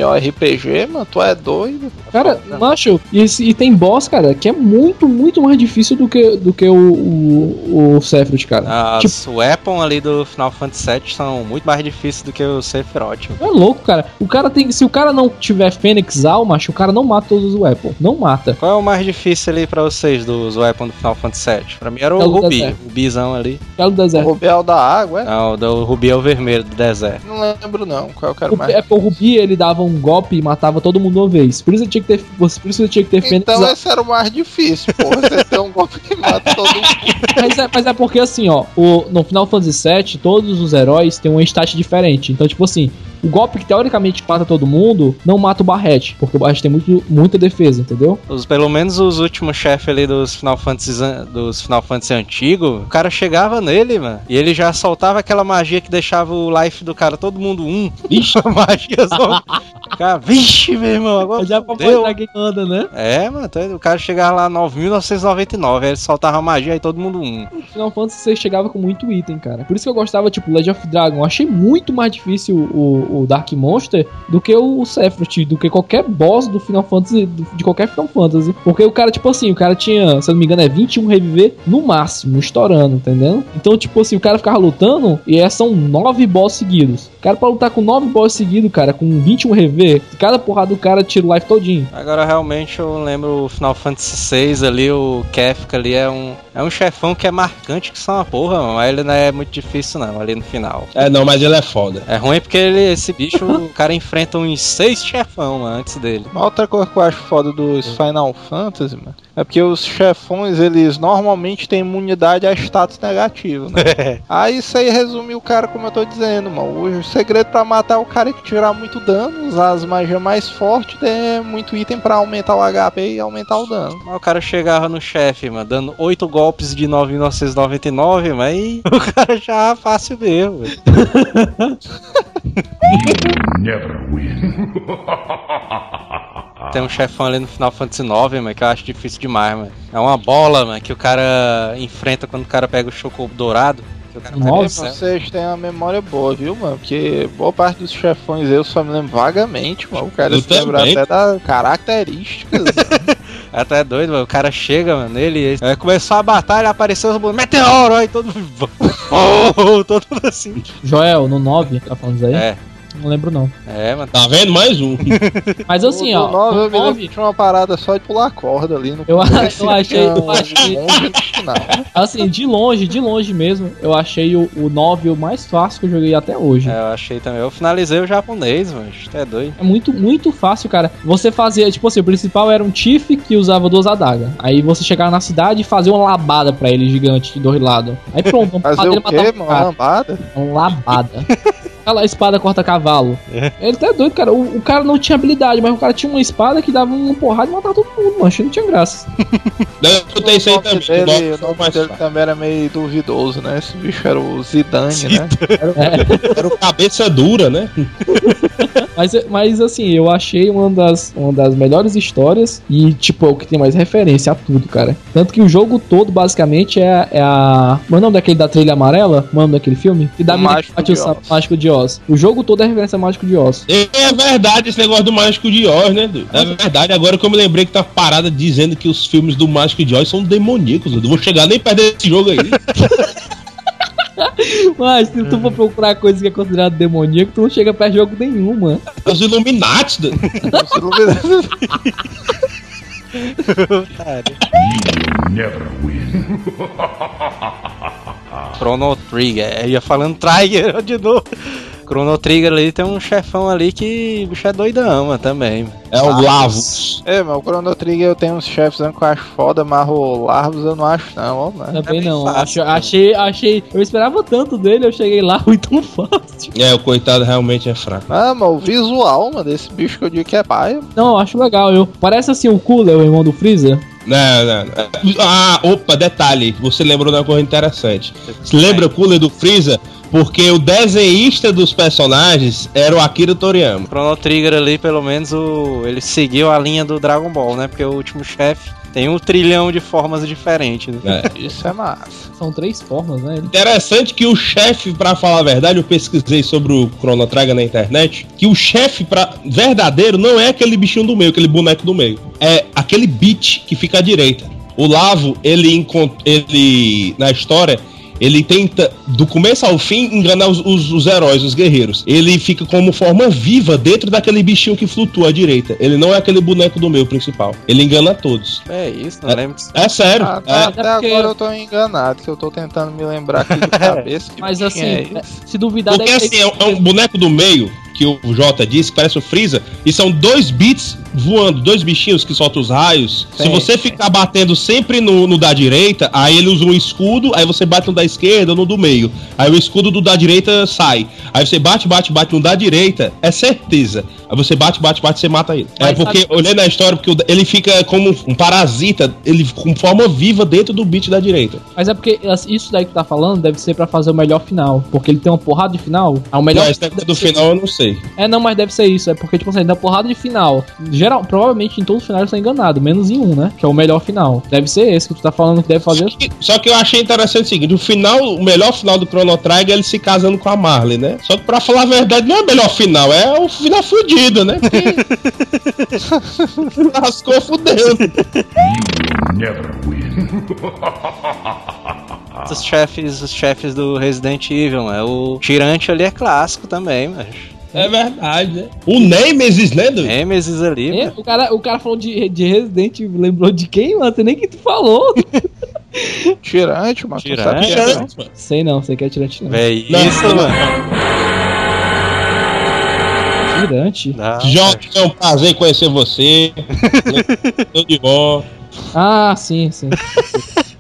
MMORPG, mano, tu é doido. Cara, Não. macho, e, esse- e tem boss, cara, que é muito, muito mais difícil do que, do que o, o, o Sephiroth, cara. As Tipo, weapons ali do Final Fantasy VII são muito mais difíceis do que o Sephiroth. é louco, cara. O cara tem. Se o cara não tiver Fênix Al, macho, o cara não mata todos os weapons. Não mata. Qual é o mais difícil ali pra vocês dos weapons do Final Fantasy VII? Pra mim era o É o Rubi, deserto. o Bizão ali. É o O deserto. Rubiel da água, é? Não, o do Rubi é o vermelho do deserto. Não lembro não, qual eu quero O, mais. é porque o Rubi ele dava um golpe e matava todo mundo uma vez. Por isso tinha que ter, por isso tinha que ter Fênix Então esse era o mais difícil, porra. Você tem um golpe que mata todo mundo. [laughs] Mas é, mas é porque assim, ó, o, no Final Fantasy VII, todos os heróis têm um stat diferente. Então, tipo assim, o golpe que teoricamente mata todo mundo não mata o Barrete, porque o Barrete tem muito, muita defesa, entendeu? Os, pelo menos os últimos chefes ali dos Final Fantasy an- dos Final Fantasy antigos, o cara chegava nele, mano, e ele já soltava aquela magia que deixava o life do cara todo mundo um. Vixe, [laughs] a magia só. [laughs] Cara, vixe, meu irmão, agora Já pra deu. mostrar quem anda, né? É, mano, então o cara chegava lá 9.999, aí ele soltava a magia e todo mundo um. No Final Fantasy você chegava com muito item, cara. Por isso que eu gostava, tipo, Legend of Dragon. Eu achei muito mais difícil o, o Dark Monster do que o Sephiroth, do que qualquer boss do Final Fantasy, do- de qualquer Final Fantasy. Porque o cara, tipo assim, o cara tinha, se eu não me engano, é 21 reviver no máximo, estourando, entendeu? Então, tipo assim, o cara ficava lutando e é, são nove boss seguidos. O cara pra lutar com nove boss seguidos, cara, com 21 reviver, cada porrada do cara tira o life todinho. Agora realmente eu lembro o Final Fantasy VI ali, o Kefka ali é um, é um chefão que é marcante que são uma porra, mano, mas ele não é muito difícil não, ali no final. É, não, mas ele é foda. É ruim porque ele, esse bicho, o [laughs] cara enfrenta uns seis chefão mano, antes dele. Uma outra coisa que eu acho foda dos Final Fantasy, mano, é porque os chefões, eles normalmente têm imunidade a status negativo, né? [laughs] aí isso aí resume o cara, como eu tô dizendo, mano. O segredo pra matar o cara é que tirar muito dano, usar as magias mais fortes, ter muito item pra aumentar o HP e aumentar o dano. Mas o cara chegava no chefe, mano, dando oito golpes de 9.999, mas aí [laughs] o cara já fácil mesmo. Velho. Never win. [laughs] Tem um chefão ali no Final Fantasy IX, mano, que eu acho difícil demais, mano. É uma bola, mano, que o cara enfrenta quando o cara pega o choco dourado. Nossa. Vocês têm uma memória boa, viu, mano? Porque boa parte dos chefões eu só me lembro vagamente, mano. O cara Eu se lembra até das características. [laughs] Até é doido, mano. O cara chega, mano, nele. Aí começou a batalha, apareceu os. Meteoro! Aí todo mundo. Oh, [laughs] todo mundo assim. Joel, no 9, tá falando isso aí? É, Não lembro não. é, mano. Tá vendo? Mais um. [laughs] Mas assim, O ó. nove, no eu me lembro nove- que tinha uma parada só de pular corda ali no Eu- eu achei- eu um achei-. Assim, de longe, de longe mesmo, eu achei o, o 9 o mais fácil que eu joguei até hoje. É, eu achei também. Eu finalizei o japonês, mano. Até doido. É muito, muito fácil, cara. Você fazia, tipo assim, o principal era um Tiff que usava duas adagas. Aí você chegava na cidade e fazia uma labada pra ele gigante de dois lados. Aí pronto, uma Fazer o quê, ele mano? cara. Lambada? Uma labada. [laughs] Aquela espada corta-cavalo. Ele tá doido, cara. O, o cara não tinha habilidade, mas o cara tinha uma espada que dava uma porrada e matava todo mundo, mano. Achei que não tinha graça. [laughs] Eu tenho isso aí O também. dele, o nome dele também era meio duvidoso, né? Esse bicho era o Zidane, né? Era o cabeça dura, né? [laughs] Mas, mas assim, eu achei uma das, uma das melhores histórias e, tipo, é o que tem mais referência a tudo, cara. Tanto que o jogo todo, basicamente, é, é a. Como é o nome daquele da trilha amarela? Como é o nome daquele filme? Que dá O Mágico o de Oz. Mágico de Oz. O jogo todo é referência a Mágico de Oz. É verdade esse negócio do Mágico de Oz, né? Du? É verdade, agora que eu me lembrei que tá parada dizendo que os filmes do Mágico de Oz são demoníacos. Eu não vou chegar nem perto desse jogo aí. [laughs] Mas se tu for procurar coisa que é considerada demoníaco, tu não chega perto de jogo nenhum, mano. Os Illuminati. Du. Never win. Chrono Trigger. Eu ia falando Trigger de novo. Chrono Trigger ali tem um chefão ali que o bicho é doidão, mano, também. É o Lavos. É, mas o Chrono Trigger eu tenho uns chefes que eu acho foda, mas o Larvos eu não acho não, ó, mano. Também bem não. fácil, Acho- achei, achei. Eu esperava tanto dele, eu cheguei lá, [laughs] foi tão fácil. É, o coitado realmente é fraco. Ah, mas o visual, mano, desse bicho que eu digo que é paia. Não, eu acho legal. Eu, parece assim o Cooler, o irmão do Freezer. Não, não, não. Ah, opa, detalhe. Você lembrou de uma coisa interessante. Você lembra o cooler do Freeza? Porque o desenhista dos personagens era o Akira Toriyama. Chrono Trigger ali, pelo menos, o... ele seguiu a linha do Dragon Ball, né? Porque o último chefe tem um trilhão de formas diferentes. Né? É. [laughs] Isso é massa. São três formas, né? Ele- Interessante que o chefe, pra falar a verdade, eu pesquisei sobre o Chrono Trigger na internet, que o chefe pra verdadeiro não é aquele bichinho do meio, aquele boneco do meio. É aquele beat que fica à direita. O Lavo, ele, encont- ele na história, ele tenta, do começo ao fim, enganar os, os- os heróis, os guerreiros. Ele fica como forma viva dentro daquele bichinho que flutua à direita. Ele não é aquele boneco do meio principal. Ele engana todos. É isso, não lembro disso. É sério. Ah, é. tá, até porque- agora eu tô enganado, que eu tô tentando me lembrar aqui de [laughs] cabeça. Mas assim, é é- se duvidar, Porque assim, é um, é um boneco do meio, que o Jota disse, que parece o Freeza, e são dois bits voando, dois bichinhos que soltam os raios. Se Sim, você sim. ficar batendo sempre no, no da direita, aí ele usa um escudo, aí você bate no da esquerda ou no do meio. Aí o escudo do da direita sai. Aí você bate, bate, bate no da direita, é certeza. Aí você bate, bate, bate, você mata ele. É porque, sabe- olhando a história, porque ele fica como um parasita, ele com forma viva dentro do bit da direita. Mas é porque isso daí que tu tá falando deve ser pra fazer o melhor final. Porque ele tem uma porrada de final. É o melhor. Não, do final eu não sei. É, não, mas deve ser isso. É porque, tipo assim, da porrada de final. Geral, provavelmente em todos os finais eu tô enganado, menos em um, né? Que é o melhor final. Deve ser esse que tu tá falando que deve fazer. Só que, só que eu achei interessante o seguinte: o final, o melhor final do Chrono Trigger é ele se casando com a Marley, né? Só que pra falar a verdade, não é o melhor final, é o final fudido, né? Porque... [laughs] [laughs] Lascou fudendo. Never win. Os chefes, os chefes do Resident Evil, mano. O tirante ali é clássico também, mas. É verdade, né? O Nemesis, né? Nemesis ali, É, mano. o, cara, o cara falou de, de Resident Evil, lembrou de quem, mano? Sei nem que tu falou. Tirante, mano. Tirante. é, Tirante, né? mano. sei não, sei que é tirante não. É isso, Não, mano. Tirante? Jota, é um prazer conhecer você. [laughs] Tudo de bom. Ah, sim, sim.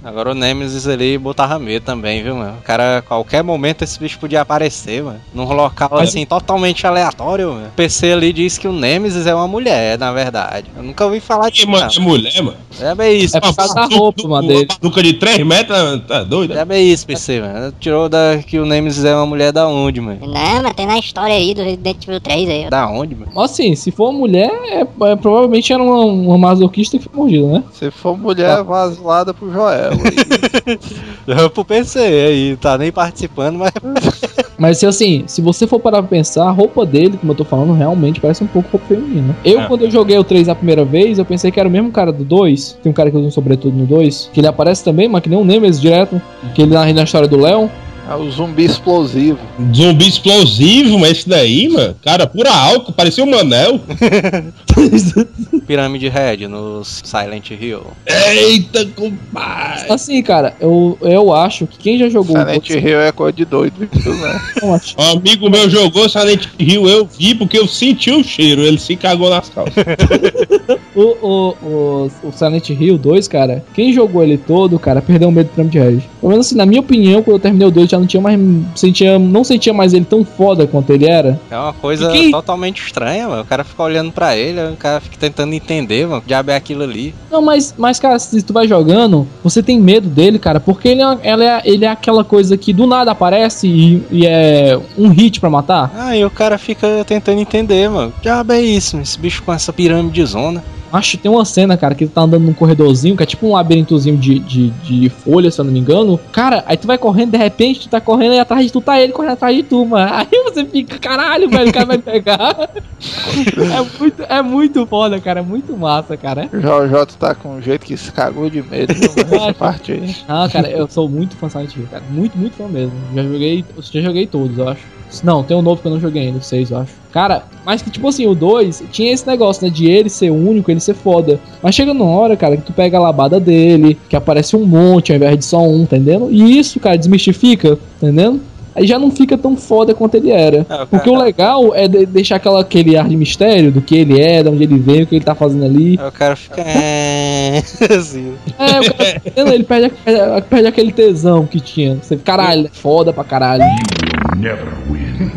Agora o Nemesis ali botava medo também, viu, mano? O cara, a qualquer momento esse bicho podia aparecer, mano. Num local Mas- assim, totalmente aleatório, mano. O PC ali diz que o Nemesis é uma mulher, na verdade. Eu nunca ouvi falar Que, disso. mano, é mulher, mano. É bem isso, É por causa da roupa, mano, dele. De 3 metros, tá doido? é bem isso, PC, mano. Tirou da que o Nemesis é uma mulher da onde, mano? Não, mas tem na história aí do Resident Evil 3 aí. ó. Da onde, mano? Mas assim, se for mulher, é, é- provavelmente era uma, uma masoquista que foi mordida, né? Se for mulher, vazilada pro Joel. Aí. Deu pro PC aí, tá nem participando, mas. [laughs] Mas se assim, se você for parar pra pensar, a roupa dele, como eu tô falando, realmente parece um pouco roupa feminina. Eu, É. quando eu joguei o 3 a primeira vez, eu pensei que era o mesmo cara do 2. Tem um cara que usa um sobretudo no 2, que ele aparece também, mas que nem um Nemesis direto, que ele narra na história do Leon. É o zumbi explosivo. Zumbi explosivo, mas esse daí, mano. Cara, pura álcool, parecia um Manel. [laughs] Pirâmide Red no Silent Hill. Eita, compadre. Assim, cara, eu, eu acho que quem já jogou Silent Hill é coisa de doido, viu, né? [laughs] Um amigo meu jogou Silent Hill, eu vi porque eu senti o cheiro, ele se cagou nas calças. [laughs] o, o, o, o Silent Hill 2, cara, quem jogou ele todo, cara, perdeu o medo do Pirâmide Red. Pelo menos assim, na minha opinião, quando eu terminei o 2, já não tinha mais. Sentia, não sentia mais ele tão foda quanto ele era. É uma coisa E quem- totalmente estranha, mano. O cara fica olhando pra ele, o cara fica tentando entender, mano. Que diabo é aquilo ali? Não, mas, mas, cara, se tu vai jogando, você tem medo dele, cara, porque ele é, ela é, ele é aquela coisa que do nada aparece e, e é um hit pra matar. Ah, e o cara fica tentando entender, mano. Que diabo é isso, esse bicho com essa pirâmide zona. Acho que tem uma cena, cara, que tu tá andando num corredorzinho, que é tipo um labirintozinho de, de, de folha, se eu não me engano. Cara, aí tu vai correndo, de repente tu tá correndo e atrás de tu tá ele correndo atrás de tu, mano. [laughs] Aí você fica, caralho, velho, o cara vai pegar. [laughs] é, muito, é muito foda, cara, é muito massa, cara. O JJ tá com um jeito que se cagou de medo, viu, mano, essa parte aí. Ah, cara, eu sou muito fã de Silent Hill, cara. Muito, muito fã mesmo. Já joguei, já joguei todos, eu acho. Não, tem um novo que eu não joguei ainda, 6, eu acho. Cara, mas que tipo assim, o 2 tinha esse negócio, né? De ele ser único, ele ser foda. Mas chega numa hora, cara, que tu pega a labada dele, que aparece um monte ao invés de só um, entendendo? E isso, cara, desmistifica, entendendo? aí já não fica tão foda quanto ele era. É, o Porque cara- o legal é de- deixar aquela, aquele ar de mistério do que ele é, de onde ele veio, o que ele tá fazendo ali. Aí o cara fica. "É", [laughs] assim. É, o cara, ele perde, perde, perde aquele tesão que tinha. Você, caralho, é foda pra caralho. Never win. [laughs]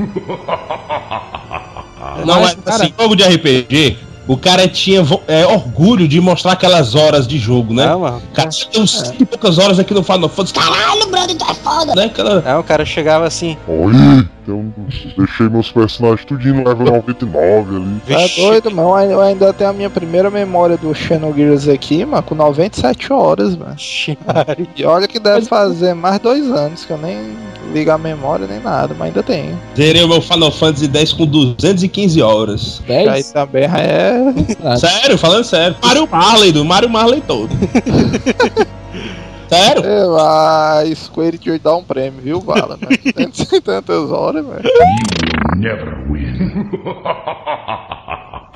Não, Mas, mas cara- assim, jogo de RPG, o cara tinha é, orgulho de mostrar aquelas horas de jogo, né? Não, mano. O cara tem uns cinco e poucas horas aqui no Final Fantasy, Caralho, brother, é foda. né? Aquela... Aí o cara chegava assim. Oi, eu deixei meus personagens tudinho no level 99 ali. É doido, mano. Eu ainda tenho a minha primeira memória do Xenogears aqui, mano, com 97 horas, mano. [laughs] E olha que deve fazer mais dois anos que eu nem ligo a memória nem nada, mas ainda tenho. Zerei o meu Final Fantasy X com 215 horas. Aí 10? também é. Sério, falando sério. Mario Marley, do Mario Marley todo. [laughs] sério? Eu, a Square te dá um prêmio, viu, Vala? Mano? [laughs] Tem tantas horas, velho. Never win.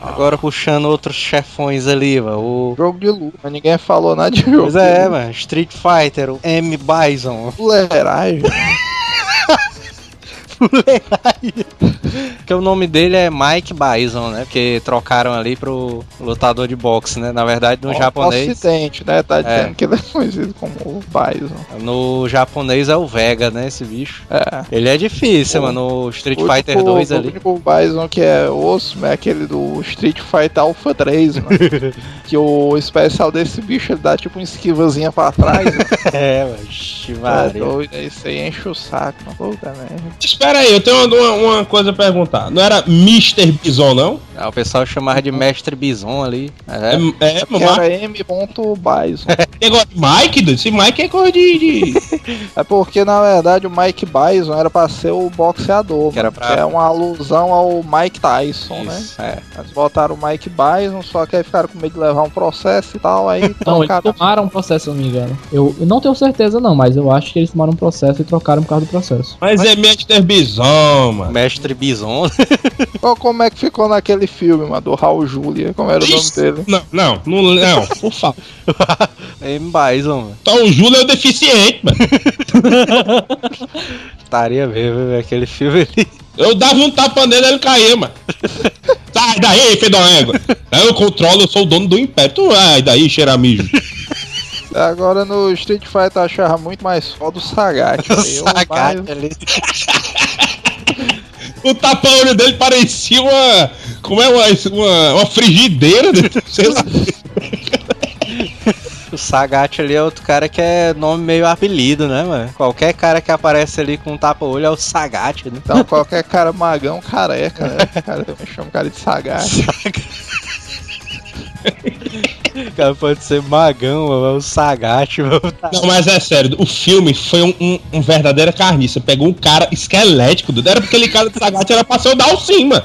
Agora puxando outros chefões ali, mano. O... Jogo de luta, mas ninguém falou nada de jogo. Pois é, mano. Street Fighter, o M. Bison. Fuleiragem. [laughs] Porque o nome dele é Mike Bison, né? Porque trocaram ali pro lutador de boxe, né? Na verdade, no Um japonês. Ocidente, né? Tá dizendo É. que ele é conhecido como o Bison. No japonês é o Vega, né? Esse bicho. É. Ele é difícil, O- mano. No Street O Fighter único- 2 O ali. único Bison que é osso é aquele do Street Fighter Alpha 3, mano. [laughs] que o especial desse bicho ele dá tipo uma esquivazinha pra trás. né? [laughs] É, mano. Tá Maria. doido, isso aí enche o saco, mano. Puta merda. Espera aí, eu tenho uma, uma- uma coisa a perguntar. Não era Mr. Bison, não? Ah, o pessoal chamava de Mestre Bison ali. É. É, é, mas era M.Bison. negócio de Mike, esse Mike é coisa de. de- [laughs] É porque na verdade o Mike Bison era pra ser o boxeador, Que era mano, pra- que é uma alusão ao Mike Tyson, né? Isso, é. Eles botaram o Mike Bison, só que aí ficaram com medo de levar um processo e tal, aí Não, eles tomaram um processo, se eu não me engano. Eu, eu não tenho certeza, não, mas eu acho que eles tomaram um processo e trocaram por causa do processo. Mas é Mr. Bison, mano. Mestre Bison. Qual- Como é que ficou naquele filme, mano, do Raul Julia? Como era o nome Isso. dele? Não, não, não, não, [laughs] por favor. M. Bison, mano. Então o Júlio é o deficiente, mano. [laughs] Estaria mesmo, velho. Aquele filme ali. Eu dava um tapa nele e ele caía, mano. Sai daí, filho da égua. Eu controlo, eu sou o dono do império. Tu vai daí, cheiramijo. Agora no Street Fighter eu achava muito mais foda o Sagat. [laughs] O Sagat mais- ali. O tapa-olho dele parecia uma. Como é uma, uma, uma frigideira, né? [laughs] sei lá. O Sagat ali é outro cara que é nome meio apelido, né, mano? Qualquer cara que aparece ali com um tapa-olho é o Sagat, né? Então qualquer cara magão, careca, né? Cara, eu chamo o cara de Sagat. O [laughs] cara pode ser magão, mano, é o Sagat, mano. Não, mas é sério, o filme foi um, um, um verdadeira carniça. Pegou um cara esquelético, dude. era porque aquele cara de Sagat era pra ser o Dalcin, mano.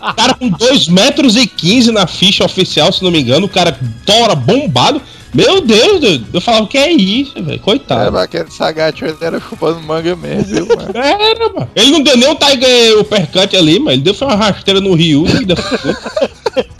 O cara com 2 metros e 15 na ficha oficial, se não me engano, o cara tora bombado. Meu Deus, eu falava, que é isso, velho? Era Coitado. aquele Sagat, ele era chupando manga mesmo, viu, mano? [laughs] Era, mano. Ele não deu nem o Tiger o percante ali, mano. Ele deu foi uma rasteira no Rio. e deu- [laughs]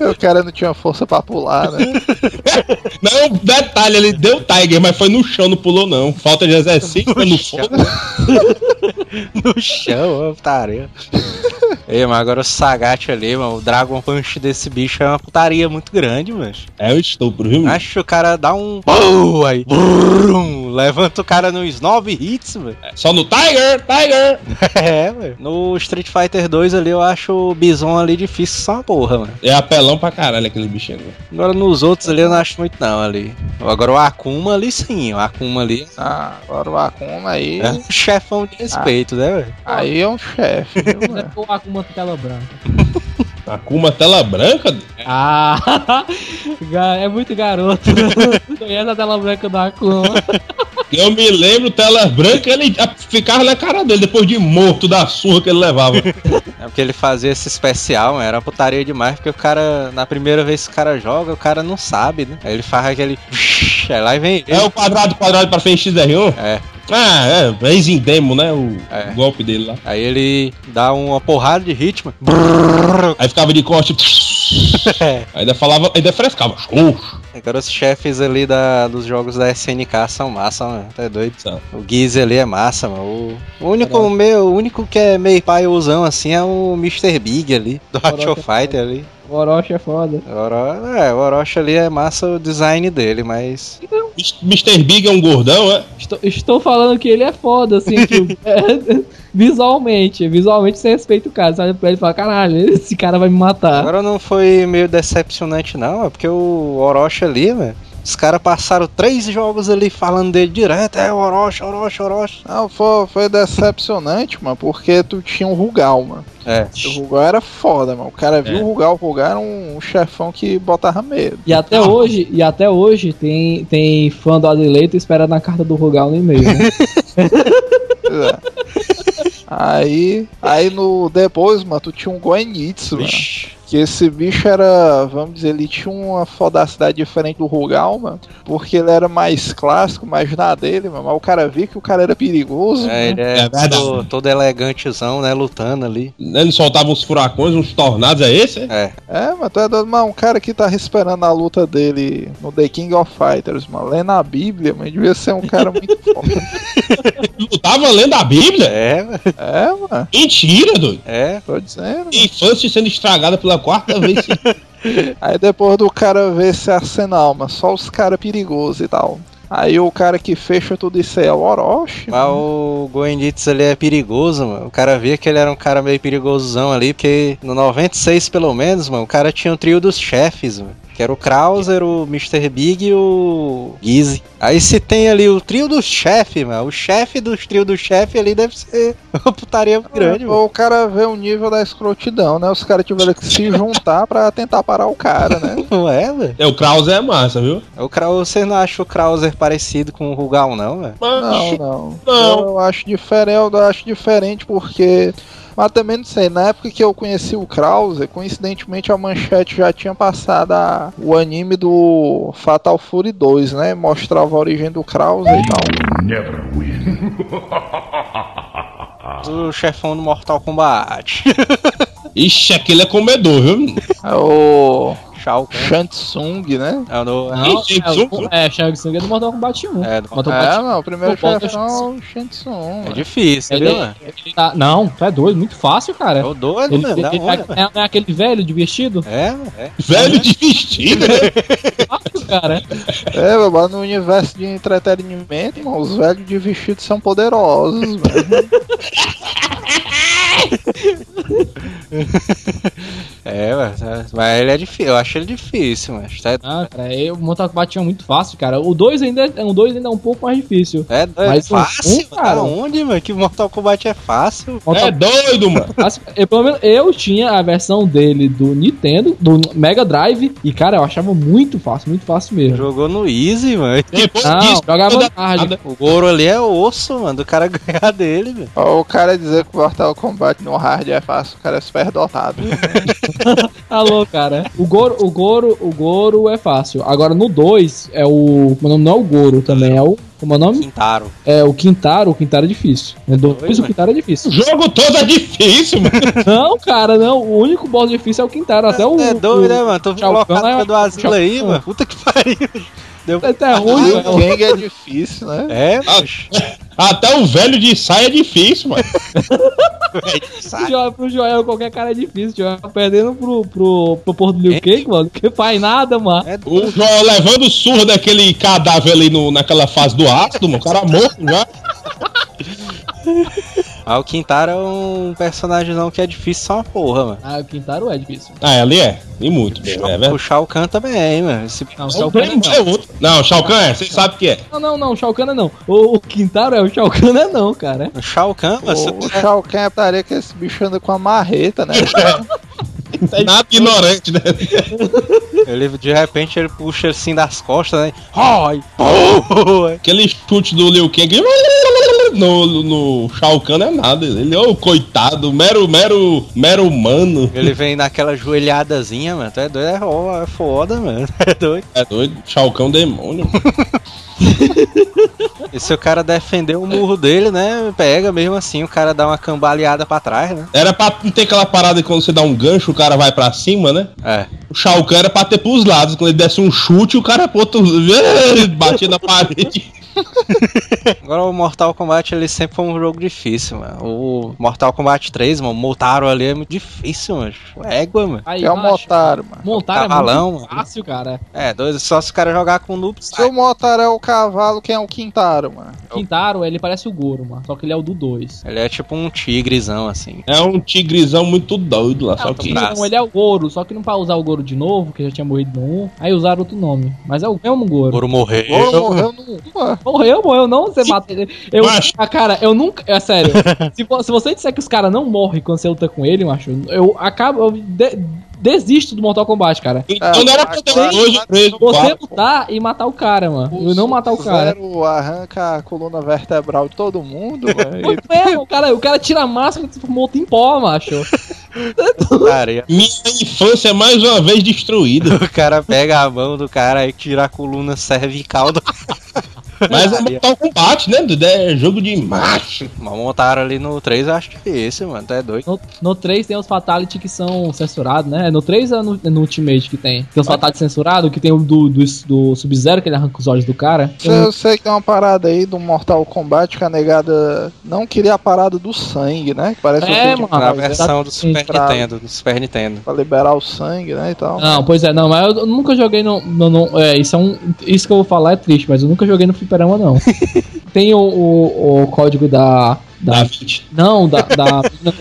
[laughs] O cara não tinha força pra pular, né? [laughs] Não, detalhe, ele deu o Tiger, mas foi no chão, não pulou não. Falta de exercício, foi no chão. fogo. [laughs] no chão, putaria. Ei, mas agora o Sagat ali, mano, o Dragon Punch desse bicho é uma putaria muito grande, mano. É um estupro, viu? mano? Acho que o cara dá um. Bum, aí. brum, levanta o cara nos 9 hits, mano. Só no Tiger, Tiger. É, velho. No Street Fighter 2 ali eu acho o Bison ali difícil só uma porra, mano. É apelão pra caralho aquele bichinho. né? Agora nos outros ali eu não acho muito não ali. Agora o Akuma ali sim, o Akuma ali Ah, agora o Akuma aí. é um chefão de respeito, né, velho? Aí é um chefe, É o Akuma tela branca. [laughs] Akuma tela branca? Ah, [laughs] é muito garoto. [laughs] Conhece a tela branca do Akuma. Eu me lembro, tela branca, ele ficava na cara dele depois de morto da surra que ele levava. É porque ele fazia esse especial, mano, era putaria demais, porque o cara, na primeira vez que o cara joga, o cara não sabe, né? Aí ele faz aquele. Aí lá vem ele. É o quadrado, quadrado pra frente XR1? É. Ah, é, é easy demo, né? O, É. o golpe dele lá. Aí ele dá uma porrada de ritmo. Aí ficava de corte. [laughs] Ainda falava, ainda frescava. Xoxo. Agora os chefes ali da, dos jogos da SNK são massa, mano. Tá doido? São. O Giz ali é massa, mano. O, o único, o meu, o único que é meio paiozão assim é o Mr. Big ali, do Hot Show Fighter ali. O Orochi é foda. Oro, é, o Orochi ali é massa o design dele, mas. Mr. Big é um gordão, é? Estou, estou falando que ele é foda, assim, que, é, [laughs] [laughs] visualmente. Visualmente você respeita o cara. Você olha pra ele e fala, caralho, esse cara vai me matar. Agora não foi meio decepcionante, não, é porque o Orochi ali, velho. Os caras passaram três jogos ali falando dele direto, é Orochi, Orochi, Orochi. Não, foi, foi decepcionante, mano, porque tu tinha um Rugal, mano. É. O Rugal era foda, mano. O cara viu É. o Rugal, o Rugal era um, um chefão que botava medo. E até hoje, e até hoje tem, tem fã do Adeleito esperando a carta do Rugal no e-mail, né? [laughs] [laughs] É. Aí, aí no depois, mano, tu tinha um Goenitsu, mano. Que esse bicho era, vamos dizer, ele tinha uma fodacidade diferente do Rugal, mano. Porque ele era mais clássico, mais na dele, mano. Mas o cara via que o cara era perigoso. É, ele é, É verdade. todo, todo elegantezão, né? Lutando ali. Ele soltava uns furacões, uns tornados, é esse? é? É. Mas tu é doido, mano. Um cara que tá esperando a luta dele no The King of Fighters, mano. Lendo a Bíblia, mano. Devia ser um cara muito [laughs] foda. Lutava lendo a Bíblia? É, velho. É, mano. Mentira, doido. é. Tô dizendo. Infância sendo estragada pela quarta vez. [laughs] Aí depois do cara ver esse arsenal, mas só os caras perigosos e tal. Aí o cara que fecha tudo isso aí é o Orochi. Mas o Goenitsu ali é perigoso, mano. O cara via que ele era um cara meio perigosozão ali, porque no 96, pelo menos, mano, o cara tinha um trio dos chefes, mano. Que era o Krauser, o Mr. Big e o Gizzy. Aí se tem ali o trio dos chefes, mano. O chefe dos trio do chefe ali deve ser [laughs] uma putaria grande, mano. Ou o cara vê o nível da escrotidão, né? Os caras tiveram que se juntar pra tentar parar o cara, né? [laughs] Não é, velho? é, o Krause é massa, viu? O Krauser, você não acha o Krauser parecido com o Rugal, não, velho? Não, não. Não. Eu acho diferente, eu acho diferente porque. Mas também não sei, na época que eu conheci o Krause, coincidentemente a manchete já tinha passado a- o anime do Fatal Fury 2, né? Mostrava a origem do Krause e tal. Never win. [laughs] O chefão do Mortal Kombat. Ixi, aquele é comedor, viu? É o Shao Kahn. Shansung, né? É o do... Não, é, Tsung? o- é, Shang Tsung é do Mortal Kombat 1. É, do Mortal É, Kombat não, o primeiro chefão é o Shansung. É né? difícil, Ele, viu, ele tá, não, tu é doido, muito fácil, cara. É o doido, Ele, mano. ele, Da ele onde, é, é aquele velho de vestido? É, é. Velho de vestido, né? Fácil, cara. É, no universo de entretenimento, irmão, os velhos de vestido são poderosos, velho. [laughs] É, mano. Mas ele é difícil. Eu acho ele difícil, mas tá. Ah, cara, eu, o Mortal Kombat é muito fácil, cara. O 2 ainda, é- o 2 ainda é um pouco mais difícil. É, é Mas fácil, um, cara-. Onde, mano? Que Mortal Kombat é fácil. Mortal É doido, mano. Fácil. [laughs] Eu, pelo menos eu tinha a versão dele do Nintendo, do Mega Drive, e cara, eu achava muito fácil, muito fácil mesmo. Jogou no Easy, mano. Depois Não, disso, jogava hard. O Goro ali é osso, mano, do cara [laughs] ganhar dele, velho. O cara dizer que o Mortal Kombat no hard é fácil, o cara é super dotado. [laughs] Alô, cara. O Goro, o Goro, o Goro é fácil. Agora no 2 é o. Como é o nome? Não é o Goro também, é o. Como é o nome? Quintaro. É o Quintaro, o Quintaro é difícil. No 2 o Quintaro é difícil. O jogo todo é difícil, mano. [laughs] Não, cara, não. O único boss difícil é o Quintaro. Até o. é doido, o- né, mano? Tô Kahn é- do asilo aí, mano. Puta que pariu. Deu... Até é ruim, o velho. Kang é difícil, né? É, Ah, bicho. Até o velho de saia é difícil, mano. [laughs] Pro Jo- Pro Joel, qualquer cara é difícil. Joel perdendo pro, pro, pro Porto do Liu Kang, mano. Que faz nada, mano. É O Joel levando surra daquele cadáver ali no, naquela fase do ácido, mano. O cara morto já. [laughs] Ah, o Quintaro é um personagemzão que é difícil só uma porra, mano. Ah, o Quintaro é difícil. Ah, ali é. E muito, mesmo, é O. Shao Kahn também, mano. Esse... Não, o É Shao o Kahn não. é outro. Não, Shao Kahn é, vocês sabem o que é. Não, não, não, o Shao Kahn é não. O, o Quintaro é, o Shao Kahn é não, cara. O Shao Kahn, mano. O, o Shao Kahn é putaria que esse bicho anda com a marreta, né? [laughs] Nada ignorante, né? Ele, de repente, ele puxa assim das costas, né? Ai, porra. Aquele chute do Liu Kang no, no Shao Kahn é nada. Ele é o coitado, mero, mero, mero humano. Ele vem naquela joelhadazinha, mano. Tu é doido, é, é foda, mano. [laughs] É doido. É doido, Shao Kahn é demônio. [laughs] E se o cara defender o murro dele, né? Pega mesmo assim, o cara dá uma cambaleada pra trás, né? Era pra não ter aquela parada que quando você dá um gancho, o cara vai pra cima, né? É. O Shao Kahn era pra ter pros lados. Quando ele desse um chute, o cara pro outro... [laughs] batia na parede. [laughs] Agora o Mortal Kombat ele sempre foi um jogo difícil, mano. O Mortal Kombat 3, mano, Motaro ali é muito difícil, mano. Égua, mano. Aí, É o Motaro, mano. Montar é Cavalão, muito fácil, cara. É, dois, só se o cara jogar com noob Se o Motaro é o cavalo, quem é o Quintaro, mano? Quintaro, ele parece o Goro, mano. Só que ele é o do 2. Ele é tipo um tigrezão, assim. É um tigrizão muito doido lá, só que... Não, ele é o Goro, só que não pra usar o Goro de novo, que já tinha morrido no 1. Aí usaram outro nome. Mas é o mesmo Goro. Goro morreu. Goro morreu no. Mano, Morreu, morreu, não, você mata ele. Eu, Macho. ah, cara, eu nunca. É sério. [laughs] se, se você disser que os caras não morrem quando você luta com ele, macho, eu acabo. Eu de- desisto do Mortal Kombat, cara. Então não era pra ter três, Você lutar e matar o cara, mano. E não matar o cara. Zero arranca a coluna vertebral de todo mundo, [laughs] mano. Mesmo, o cara, o cara tira a máscara e morto em pó, macho. [laughs] Cara, Minha infância mais uma vez destruída. o cara pega a mão do cara e tira a coluna cervical do Mas é Mortal Kombat, né? É jogo de macho. Mas montaram ali no 3, eu acho difícil, mano. Tu é doido. No, no 3 tem os Fatality que são censurados, né? No 3 é no, é no Ultimate que tem. Tem os Fatality censurados, que tem o do, do, do Sub-Zero, que ele arranca os olhos do cara. Eu, eu sei que tem uma parada aí do Mortal Kombat que a negada não queria a parada do sangue, né? Que parece É, que mano. Na Ah, versão do Super exatamente. Nintendo, do Super Nintendo. pra liberar o sangue, né? E tal. Não, pois é, não, mas eu nunca joguei no. no, no- é, isso é um. Isso que eu vou falar é triste, mas eu nunca joguei no fliperama, não. [laughs] tem o, o, o código da. Da Da, 20. não, da. da [laughs] no,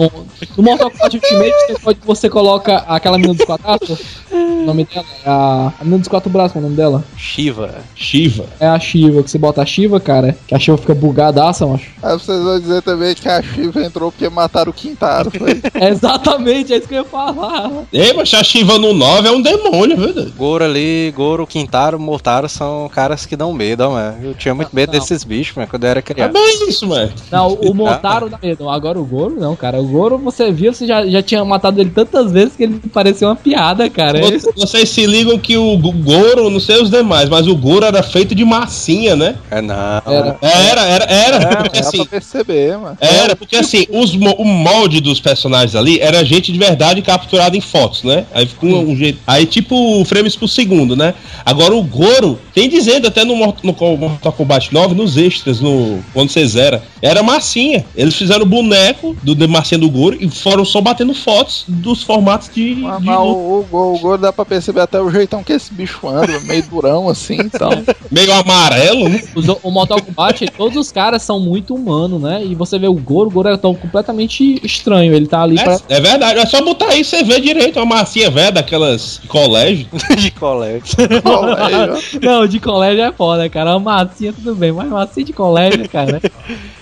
no Mortal Kombat Ultimate que você coloca aquela menina dos quatro braços. O nome dela é a. A menina dos quatro braços, qual é o nome dela? Shiva. Shiva. É a Shiva, que você bota a Shiva, cara, que a Shiva fica bugadaça, macho. Aí vocês vão dizer também que a Shiva entrou porque mataram o Quintaro. Foi. É [laughs] exatamente, é isso que eu ia falar. Ei, mas a Shiva no 9 é um demônio, viu? Goro ali, Goro, Quintaro, Motaro são caras que dão medo, ó, mano. Eu tinha muito medo Não. desses bichos, mano, quando eu era É criança. bem isso, mano. Não, o [laughs] Dá medo. Agora o Goro, não, cara. O Goro, você viu, você já, já tinha matado ele tantas vezes que ele parecia uma piada, cara. Vocês- Vocês se ligam que o Go- Goro, não sei os demais, mas o Goro era feito de massinha, né? É não. Era. Era, era, era. É, porque era assim, pra perceber, mano. Era, porque assim, os, o molde dos personagens ali era gente de verdade capturada em fotos, né? Aí ficou um, um jeito. Aí, tipo, frames por segundo, né? Agora o Goro, tem dizendo até no, no Co- Mortal Kombat 9, nos extras, no, quando você zera, era massinha. Eles fizeram o boneco do, de massinha do Goro e foram só batendo fotos dos formatos de. Mas, de mas o, o, o Goro dá pra perceber até o jeitão que esse bicho anda, meio durão assim então. [laughs] meio amarelo, né? Os- o Mortal Kombat, todos os caras são muito humanos, né? E você vê o Goro, o Goro é tão completamente estranho. Ele tá ali pra. É, é verdade, é só botar aí você vê direito uma massinha velha daquelas [laughs] de colégio. de colégio. Colégio. [laughs] Não, de colégio é foda, cara. Uma massinha tudo bem, mas massinha de colégio, cara.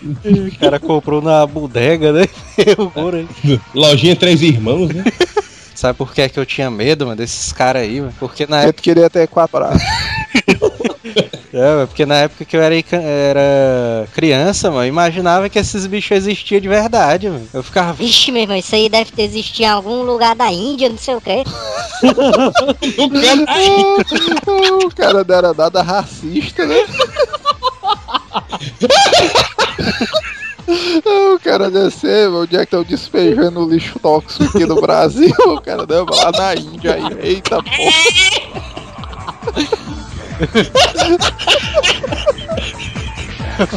O cara comprou na bodega, né? o Goro aí. Lojinha Três Irmãos, né? [laughs] Sabe por que, é que eu tinha medo, mano, desses caras aí, mano? Porque na Eu época. queria ter quatro. [laughs] É, porque na época que eu era, era criança, mano, eu imaginava que esses bichos existiam de verdade, mano. Eu ficava. Vixe, meu irmão, isso aí deve ter existido em algum lugar da Índia, não sei o quê. [laughs] O cara o cara não era nada racista, né? O cara descer, onde é que estão despejando o lixo tóxico aqui no Brasil? O cara deve lá na Índia aí. Eita porra. [laughs]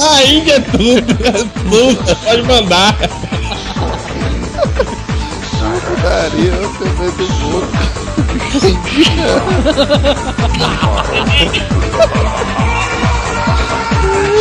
A Índia é tudo, é tudo, pode mandar. Eu tenho medo do outro. Hasta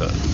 Santa